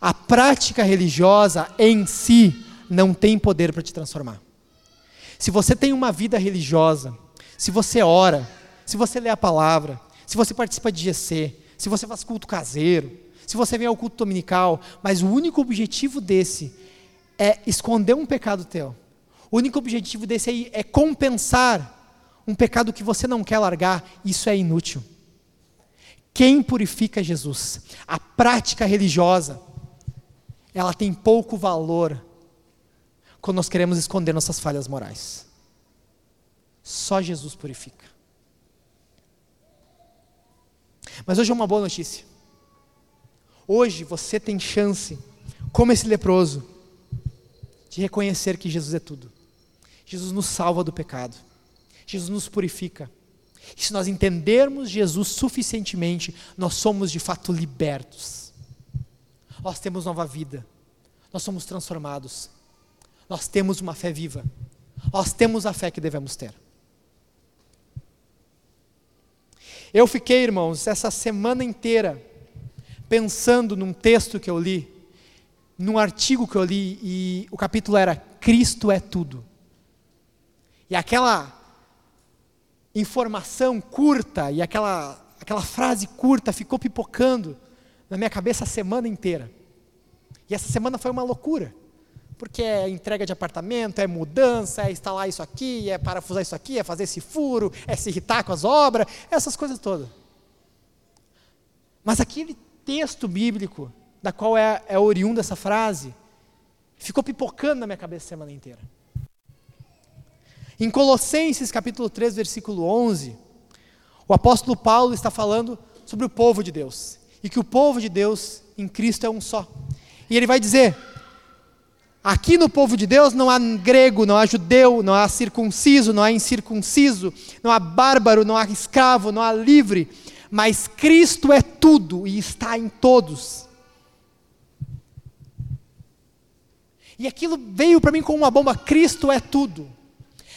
A prática religiosa em si não tem poder para te transformar. Se você tem uma vida religiosa, se você ora, se você lê a palavra, se você participa de GC, se você faz culto caseiro, se você vem ao culto dominical, mas o único objetivo desse é esconder um pecado teu. O único objetivo desse aí é compensar um pecado que você não quer largar, isso é inútil. Quem purifica Jesus? A prática religiosa, ela tem pouco valor quando nós queremos esconder nossas falhas morais. Só Jesus purifica. Mas hoje é uma boa notícia. Hoje você tem chance, como esse leproso, de reconhecer que Jesus é tudo. Jesus nos salva do pecado. Jesus nos purifica. E se nós entendermos Jesus suficientemente, nós somos de fato libertos. Nós temos nova vida. Nós somos transformados. Nós temos uma fé viva. Nós temos a fé que devemos ter. Eu fiquei, irmãos, essa semana inteira pensando num texto que eu li, num artigo que eu li, e o capítulo era Cristo é tudo. E aquela informação curta e aquela, aquela frase curta ficou pipocando na minha cabeça a semana inteira. E essa semana foi uma loucura. Porque é entrega de apartamento, é mudança, é instalar isso aqui, é parafusar isso aqui, é fazer esse furo, é se irritar com as obras, essas coisas todas. Mas aquele texto bíblico, da qual é, é oriunda essa frase, ficou pipocando na minha cabeça a semana inteira. Em Colossenses capítulo 3, versículo 11, o apóstolo Paulo está falando sobre o povo de Deus. E que o povo de Deus em Cristo é um só. E ele vai dizer: aqui no povo de Deus não há grego, não há judeu, não há circunciso, não há incircunciso, não há bárbaro, não há escravo, não há livre, mas Cristo é tudo e está em todos. E aquilo veio para mim como uma bomba: Cristo é tudo.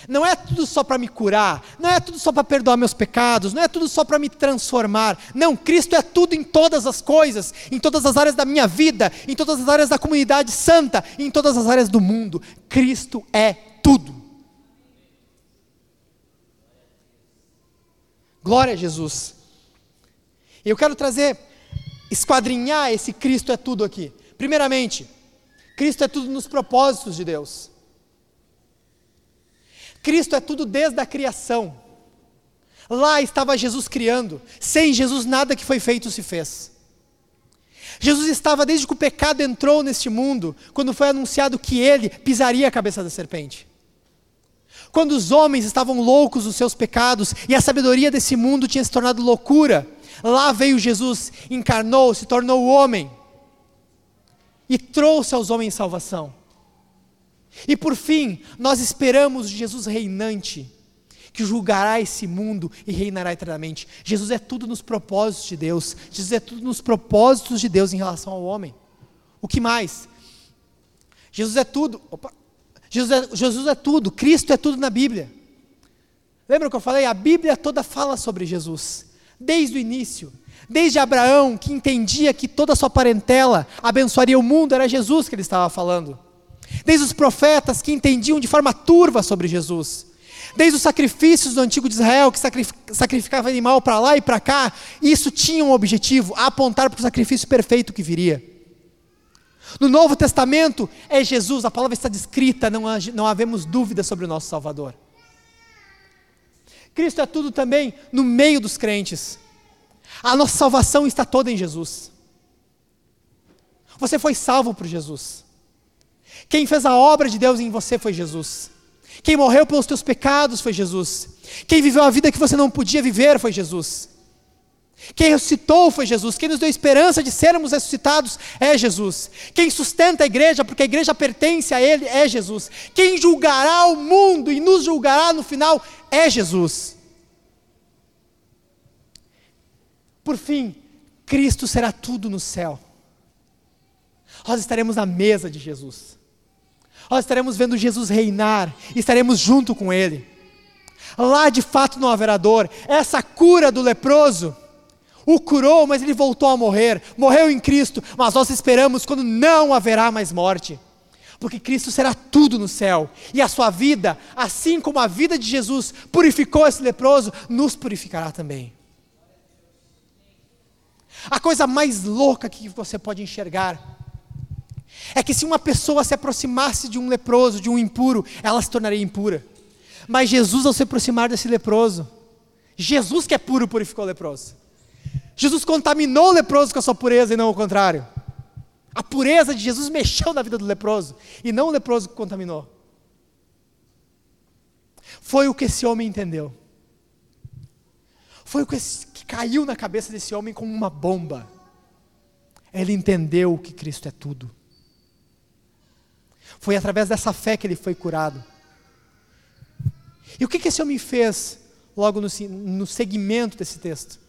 Não é tudo só para me curar, não é tudo só para perdoar meus pecados, não é tudo só para me transformar. Não, Cristo é tudo em todas as coisas, em todas as áreas da minha vida, em todas as áreas da comunidade santa, em todas as áreas do mundo. Cristo é tudo. Glória a Jesus. Eu quero trazer, esquadrinhar esse Cristo é tudo aqui. Primeiramente, Cristo é tudo nos propósitos de Deus. Cristo é tudo desde a criação. Lá estava Jesus criando. Sem Jesus, nada que foi feito se fez. Jesus estava desde que o pecado entrou neste mundo, quando foi anunciado que ele pisaria a cabeça da serpente. Quando os homens estavam loucos dos seus pecados e a sabedoria desse mundo tinha se tornado loucura, lá veio Jesus, encarnou, se tornou homem e trouxe aos homens salvação. E por fim, nós esperamos Jesus reinante, que julgará esse mundo e reinará eternamente. Jesus é tudo nos propósitos de Deus. Jesus é tudo nos propósitos de Deus em relação ao homem. O que mais? Jesus é tudo. Opa, Jesus é, Jesus é tudo. Cristo é tudo na Bíblia. Lembra que eu falei? A Bíblia toda fala sobre Jesus, desde o início. Desde Abraão, que entendia que toda a sua parentela abençoaria o mundo, era Jesus que ele estava falando desde os profetas que entendiam de forma turva sobre Jesus, desde os sacrifícios do antigo de Israel, que sacrificava animal para lá e para cá, isso tinha um objetivo, apontar para o sacrifício perfeito que viria. No Novo Testamento é Jesus, a palavra está descrita, não, não havemos dúvida sobre o nosso Salvador. Cristo é tudo também no meio dos crentes. A nossa salvação está toda em Jesus. Você foi salvo por Jesus. Quem fez a obra de Deus em você foi Jesus. Quem morreu pelos teus pecados foi Jesus. Quem viveu a vida que você não podia viver foi Jesus. Quem ressuscitou foi Jesus. Quem nos deu esperança de sermos ressuscitados é Jesus. Quem sustenta a igreja, porque a igreja pertence a Ele, é Jesus. Quem julgará o mundo e nos julgará no final é Jesus. Por fim, Cristo será tudo no céu. Nós estaremos na mesa de Jesus. Nós estaremos vendo Jesus reinar, estaremos junto com Ele. Lá de fato não haverá dor. Essa cura do leproso o curou, mas ele voltou a morrer. Morreu em Cristo, mas nós esperamos quando não haverá mais morte. Porque Cristo será tudo no céu, e a sua vida, assim como a vida de Jesus purificou esse leproso, nos purificará também. A coisa mais louca que você pode enxergar é que se uma pessoa se aproximasse de um leproso, de um impuro, ela se tornaria impura. Mas Jesus, ao se aproximar desse leproso, Jesus que é puro, purificou o leproso. Jesus contaminou o leproso com a sua pureza e não o contrário. A pureza de Jesus mexeu na vida do leproso e não o leproso que contaminou. Foi o que esse homem entendeu. Foi o que, que caiu na cabeça desse homem como uma bomba. Ele entendeu que Cristo é tudo. Foi através dessa fé que ele foi curado. E o que, que esse homem fez logo no, no segmento desse texto?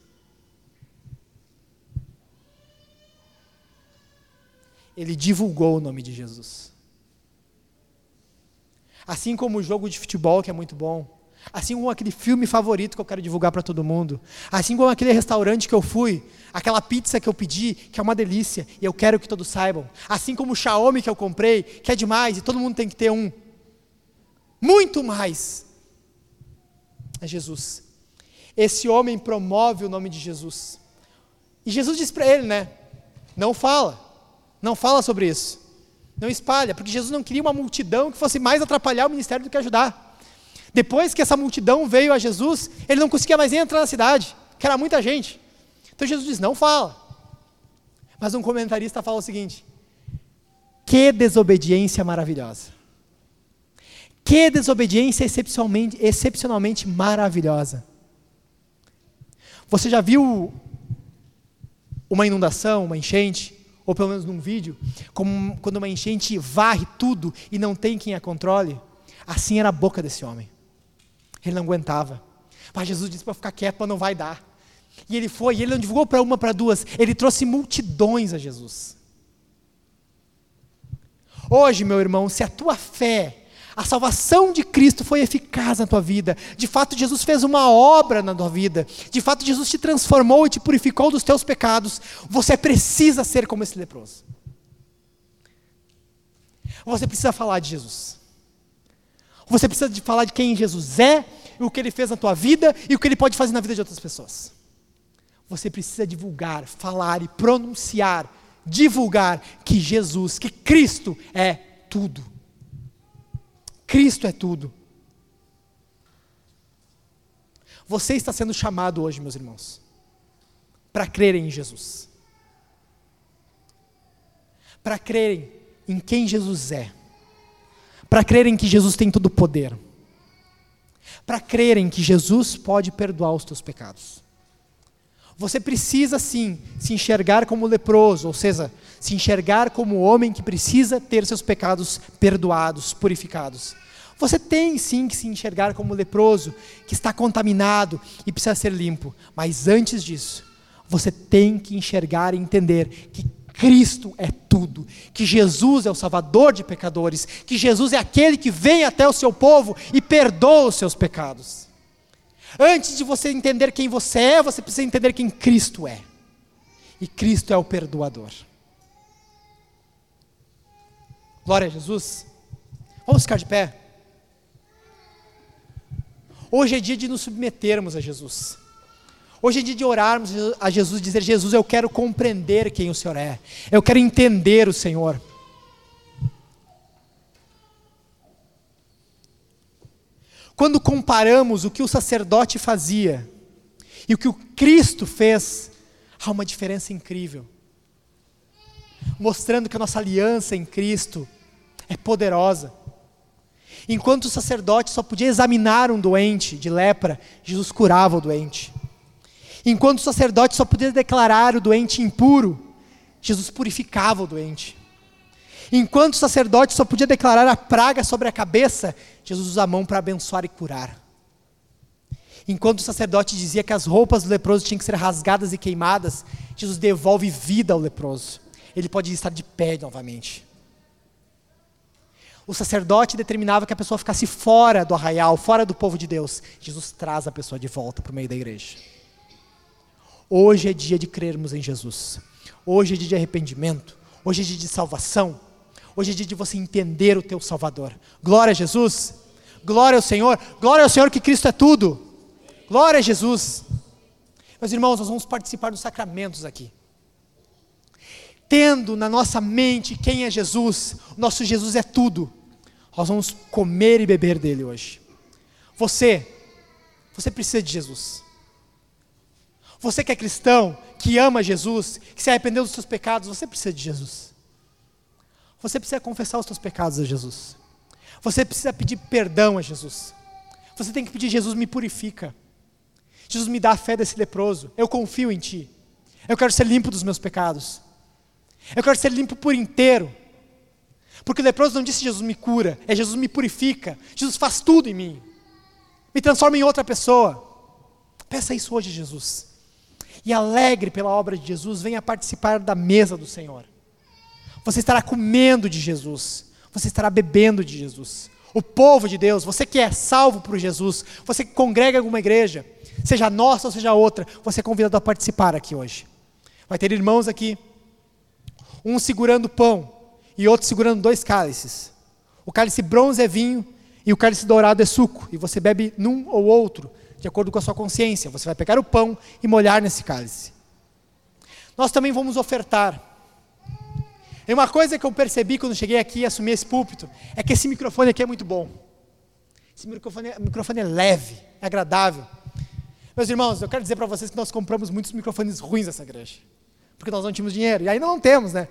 Ele divulgou o nome de Jesus. Assim como o jogo de futebol, que é muito bom. Assim como aquele filme favorito que eu quero divulgar para todo mundo. Assim como aquele restaurante que eu fui, aquela pizza que eu pedi, que é uma delícia, e eu quero que todos saibam. Assim como o Xiaomi que eu comprei, que é demais, e todo mundo tem que ter um. Muito mais. É Jesus. Esse homem promove o nome de Jesus. E Jesus diz para ele, né? Não fala. Não fala sobre isso. Não espalha, porque Jesus não queria uma multidão que fosse mais atrapalhar o ministério do que ajudar. Depois que essa multidão veio a Jesus, ele não conseguia mais nem entrar na cidade, que era muita gente. Então Jesus diz: não fala. Mas um comentarista fala o seguinte: que desobediência maravilhosa. Que desobediência excepcionalmente, excepcionalmente maravilhosa. Você já viu uma inundação, uma enchente, ou pelo menos num vídeo, como quando uma enchente varre tudo e não tem quem a controle? Assim era a boca desse homem. Ele não aguentava. Mas Jesus disse para ficar quieto, mas não vai dar. E ele foi, e ele não divulgou para uma, para duas, ele trouxe multidões a Jesus. Hoje, meu irmão, se a tua fé, a salvação de Cristo foi eficaz na tua vida, de fato Jesus fez uma obra na tua vida, de fato Jesus te transformou e te purificou dos teus pecados, você precisa ser como esse leproso. Você precisa falar de Jesus. Você precisa de falar de quem Jesus é, o que ele fez na tua vida e o que ele pode fazer na vida de outras pessoas. Você precisa divulgar, falar e pronunciar, divulgar que Jesus, que Cristo é tudo. Cristo é tudo. Você está sendo chamado hoje, meus irmãos, para crerem em Jesus. Para crerem em quem Jesus é para crerem que Jesus tem todo o poder, para crerem que Jesus pode perdoar os teus pecados. Você precisa sim se enxergar como leproso, ou seja, se enxergar como homem que precisa ter seus pecados perdoados, purificados. Você tem sim que se enxergar como leproso, que está contaminado e precisa ser limpo. Mas antes disso, você tem que enxergar e entender que Cristo é tudo, que Jesus é o Salvador de pecadores, que Jesus é aquele que vem até o seu povo e perdoa os seus pecados. Antes de você entender quem você é, você precisa entender quem Cristo é. E Cristo é o perdoador. Glória a Jesus. Vamos ficar de pé. Hoje é dia de nos submetermos a Jesus. Hoje é dia de orarmos a Jesus dizer: Jesus, eu quero compreender quem o Senhor é, eu quero entender o Senhor. Quando comparamos o que o sacerdote fazia e o que o Cristo fez, há uma diferença incrível. Mostrando que a nossa aliança em Cristo é poderosa. Enquanto o sacerdote só podia examinar um doente de lepra, Jesus curava o doente. Enquanto o sacerdote só podia declarar o doente impuro, Jesus purificava o doente. Enquanto o sacerdote só podia declarar a praga sobre a cabeça, Jesus usa a mão para abençoar e curar. Enquanto o sacerdote dizia que as roupas do leproso tinham que ser rasgadas e queimadas, Jesus devolve vida ao leproso. Ele pode estar de pé novamente. O sacerdote determinava que a pessoa ficasse fora do arraial, fora do povo de Deus. Jesus traz a pessoa de volta para o meio da igreja. Hoje é dia de crermos em Jesus. Hoje é dia de arrependimento. Hoje é dia de salvação. Hoje é dia de você entender o teu Salvador. Glória a Jesus. Glória ao Senhor. Glória ao Senhor que Cristo é tudo. Glória a Jesus. Meus irmãos, nós vamos participar dos sacramentos aqui. Tendo na nossa mente quem é Jesus, nosso Jesus é tudo. Nós vamos comer e beber dele hoje. Você, você precisa de Jesus. Você que é cristão, que ama Jesus, que se arrependeu dos seus pecados, você precisa de Jesus. Você precisa confessar os seus pecados a Jesus. Você precisa pedir perdão a Jesus. Você tem que pedir, Jesus me purifica. Jesus me dá a fé desse leproso. Eu confio em Ti. Eu quero ser limpo dos meus pecados. Eu quero ser limpo por inteiro. Porque o leproso não disse Jesus me cura, é Jesus me purifica. Jesus faz tudo em mim. Me transforma em outra pessoa. Peça isso hoje, Jesus. E alegre pela obra de Jesus, venha participar da mesa do Senhor. Você estará comendo de Jesus. Você estará bebendo de Jesus. O povo de Deus, você que é salvo por Jesus, você que congrega alguma igreja, seja nossa ou seja outra, você é convidado a participar aqui hoje. Vai ter irmãos aqui, um segurando pão e outro segurando dois cálices. O cálice bronze é vinho e o cálice dourado é suco, e você bebe num ou outro, de acordo com a sua consciência. Você vai pegar o pão e molhar nesse cálice. Nós também vamos ofertar. E uma coisa que eu percebi quando cheguei aqui e assumi esse púlpito é que esse microfone aqui é muito bom. Esse microfone, microfone é leve, é agradável. Meus irmãos, eu quero dizer para vocês que nós compramos muitos microfones ruins nessa igreja. Porque nós não tínhamos dinheiro. E ainda não temos, né?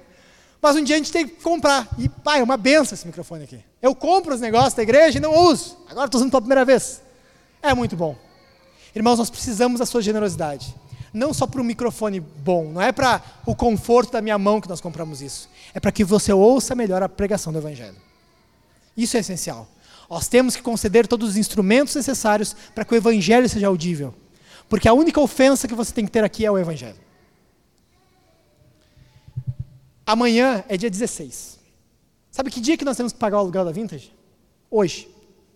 Mas um dia a gente tem que comprar. E, pai, é uma benção esse microfone aqui. Eu compro os negócios da igreja e não uso. Agora estou usando pela primeira vez. É muito bom. Irmãos, nós precisamos da sua generosidade. Não só para um microfone bom, não é para o conforto da minha mão que nós compramos isso. É para que você ouça melhor a pregação do Evangelho. Isso é essencial. Nós temos que conceder todos os instrumentos necessários para que o Evangelho seja audível. Porque a única ofensa que você tem que ter aqui é o Evangelho. Amanhã é dia 16. Sabe que dia que nós temos que pagar o aluguel da Vintage? Hoje,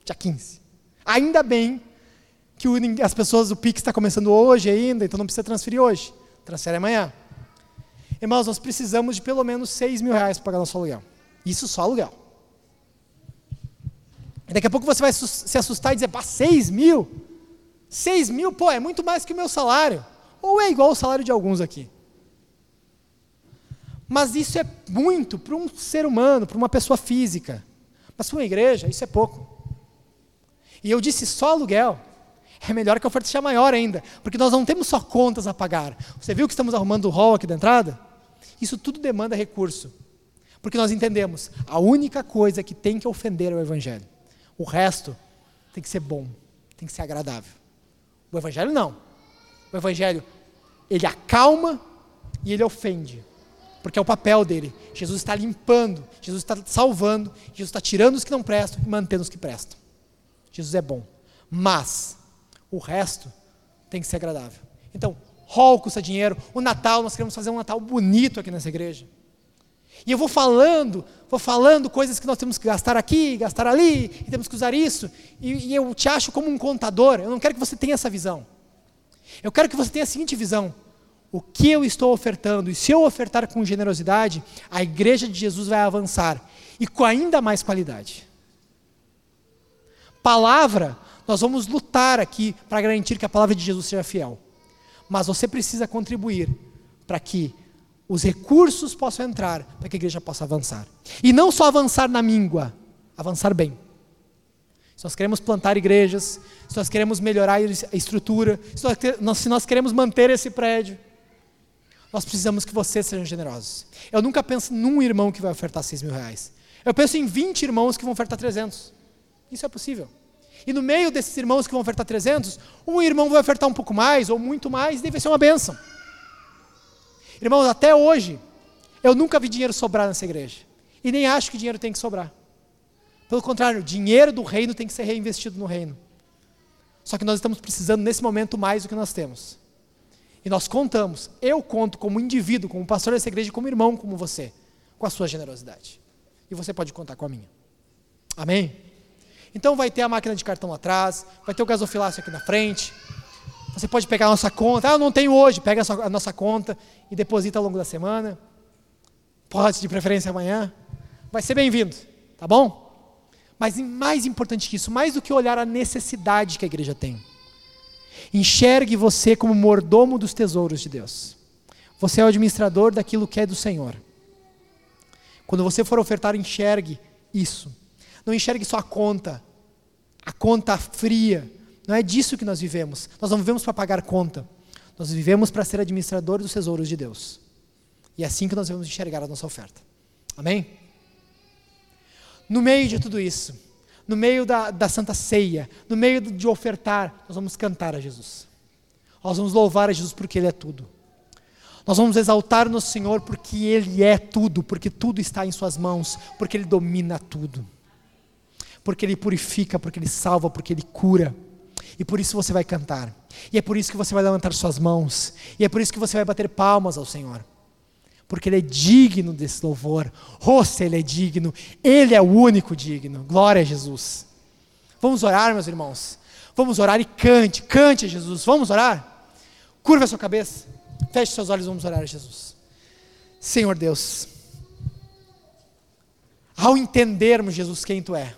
dia 15. Ainda bem que as pessoas, o PIX está começando hoje ainda, então não precisa transferir hoje. Transfere amanhã. Irmãos, nós precisamos de pelo menos 6 mil reais para pagar nosso aluguel. Isso só aluguel. Daqui a pouco você vai se assustar e dizer, pá, 6 mil? 6 mil, pô, é muito mais que o meu salário. Ou é igual o salário de alguns aqui. Mas isso é muito para um ser humano, para uma pessoa física. Mas para uma igreja, isso é pouco. E eu disse só aluguel. É melhor que a oferta seja maior ainda, porque nós não temos só contas a pagar. Você viu que estamos arrumando o hall aqui da entrada? Isso tudo demanda recurso. Porque nós entendemos, a única coisa que tem que ofender é o Evangelho. O resto tem que ser bom, tem que ser agradável. O Evangelho não. O Evangelho, ele acalma e ele ofende. Porque é o papel dele. Jesus está limpando, Jesus está salvando, Jesus está tirando os que não prestam e mantendo os que prestam. Jesus é bom. Mas o resto tem que ser agradável. Então, hall custa dinheiro. O Natal, nós queremos fazer um Natal bonito aqui nessa igreja. E eu vou falando, vou falando coisas que nós temos que gastar aqui, gastar ali, e temos que usar isso. E, e eu te acho como um contador. Eu não quero que você tenha essa visão. Eu quero que você tenha a seguinte visão: o que eu estou ofertando, e se eu ofertar com generosidade, a igreja de Jesus vai avançar e com ainda mais qualidade. Palavra, nós vamos lutar aqui para garantir que a palavra de Jesus seja fiel. Mas você precisa contribuir para que os recursos possam entrar para que a igreja possa avançar. E não só avançar na míngua, avançar bem. Se nós queremos plantar igrejas, se nós queremos melhorar a estrutura, se nós, queremos manter esse prédio, nós precisamos que vocês sejam generosos. Eu nunca penso num irmão que vai ofertar 6 mil reais. Eu penso em 20 irmãos que vão ofertar 300. Isso é possível. E no meio desses irmãos que vão ofertar 300, um irmão vai ofertar um pouco mais ou muito mais, e vai ser uma bênção. Irmãos, até hoje, eu nunca vi dinheiro sobrar nessa igreja. E nem acho que dinheiro tem que sobrar. Pelo contrário, dinheiro do reino tem que ser reinvestido no reino. Só que nós estamos precisando nesse momento mais do que nós temos. E nós contamos, eu conto como indivíduo, como pastor dessa igreja, como irmão, como você, com a sua generosidade. E você pode contar com a minha. Amém? Então vai ter a máquina de cartão atrás, vai ter o gasofilácio aqui na frente. Você pode pegar a nossa conta. Ah, eu não tenho hoje. Pega a, sua, a nossa conta e deposita ao longo da semana. Pode, de preferência amanhã. Vai ser bem-vindo, tá bom? Mas mais importante que isso, mais do que olhar a necessidade que a igreja tem, enxergue você como mordomo dos tesouros de Deus. Você é o administrador daquilo que é do Senhor. Quando você for ofertar, enxergue isso. Não enxergue só a conta, a conta fria. Não é disso que nós vivemos. Nós não vivemos para pagar conta. Nós vivemos para ser administrador dos tesouros de Deus. E é assim que nós vamos enxergar a nossa oferta. Amém? No meio de tudo isso, no meio da, da Santa Ceia, no meio de ofertar, nós vamos cantar a Jesus. Nós vamos louvar a Jesus porque Ele é tudo. Nós vamos exaltar o nosso Senhor porque Ele é tudo, porque tudo está em Suas mãos, porque Ele domina tudo. Porque Ele purifica, porque Ele salva, porque Ele cura. E por isso você vai cantar. E é por isso que você vai levantar suas mãos. E é por isso que você vai bater palmas ao Senhor porque Ele é digno desse louvor. Oh, se Ele é digno, Ele é o único digno. Glória a Jesus. Vamos orar, meus irmãos. Vamos orar e cante, cante a Jesus. Vamos orar? Curva a sua cabeça, feche seus olhos, vamos orar a Jesus. Senhor Deus, ao entendermos, Jesus, quem Tu é,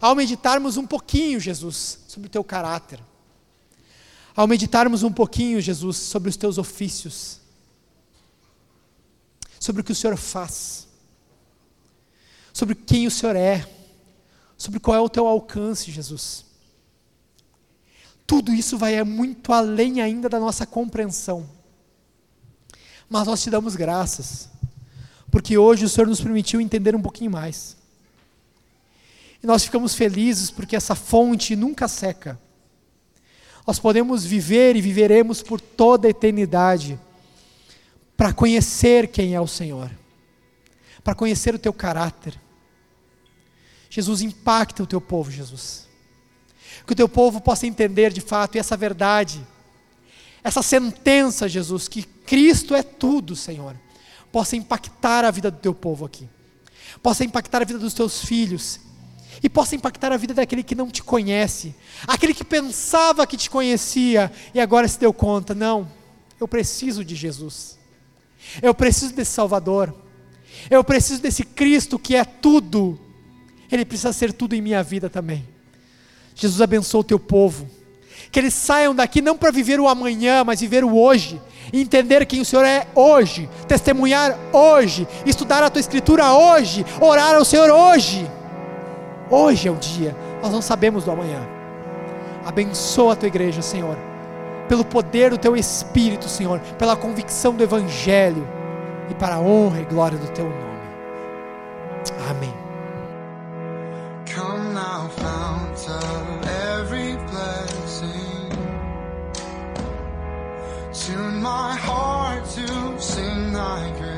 ao meditarmos um pouquinho, Jesus, sobre o Teu caráter, ao meditarmos um pouquinho, Jesus, sobre os Teus ofícios, sobre o que o Senhor faz, sobre quem o Senhor é, sobre qual é o teu alcance, Jesus. Tudo isso vai muito além ainda da nossa compreensão. Mas nós te damos graças, porque hoje o Senhor nos permitiu entender um pouquinho mais. E nós ficamos felizes porque essa fonte nunca seca. Nós podemos viver e viveremos por toda a eternidade para conhecer quem é o Senhor, para conhecer o teu caráter. Jesus, impacta o teu povo, Jesus. Que o teu povo possa entender de fato essa verdade, essa sentença, Jesus, que Cristo é tudo, Senhor, possa impactar a vida do teu povo aqui, possa impactar a vida dos teus filhos, e possa impactar a vida daquele que não te conhece, aquele que pensava que te conhecia e agora se deu conta: não, eu preciso de Jesus. Eu preciso desse Salvador. Eu preciso desse Cristo que é tudo. Ele precisa ser tudo em minha vida também. Jesus abençoa o teu povo. Que eles saiam daqui não para viver o amanhã, mas viver o hoje. Entender quem o Senhor é hoje. Testemunhar hoje. Estudar a tua escritura hoje. Orar ao Senhor hoje. Hoje é o dia. Nós não sabemos do amanhã. Abençoa a tua igreja, Senhor pelo poder do teu Espírito, Senhor, pela convicção do Evangelho e para a honra e glória do teu nome. Amém. Come now, fount of every blessing. Tune my heart to sing thy grace.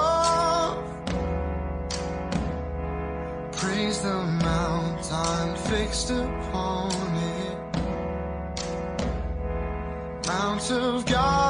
Fixed upon it. Mount of God's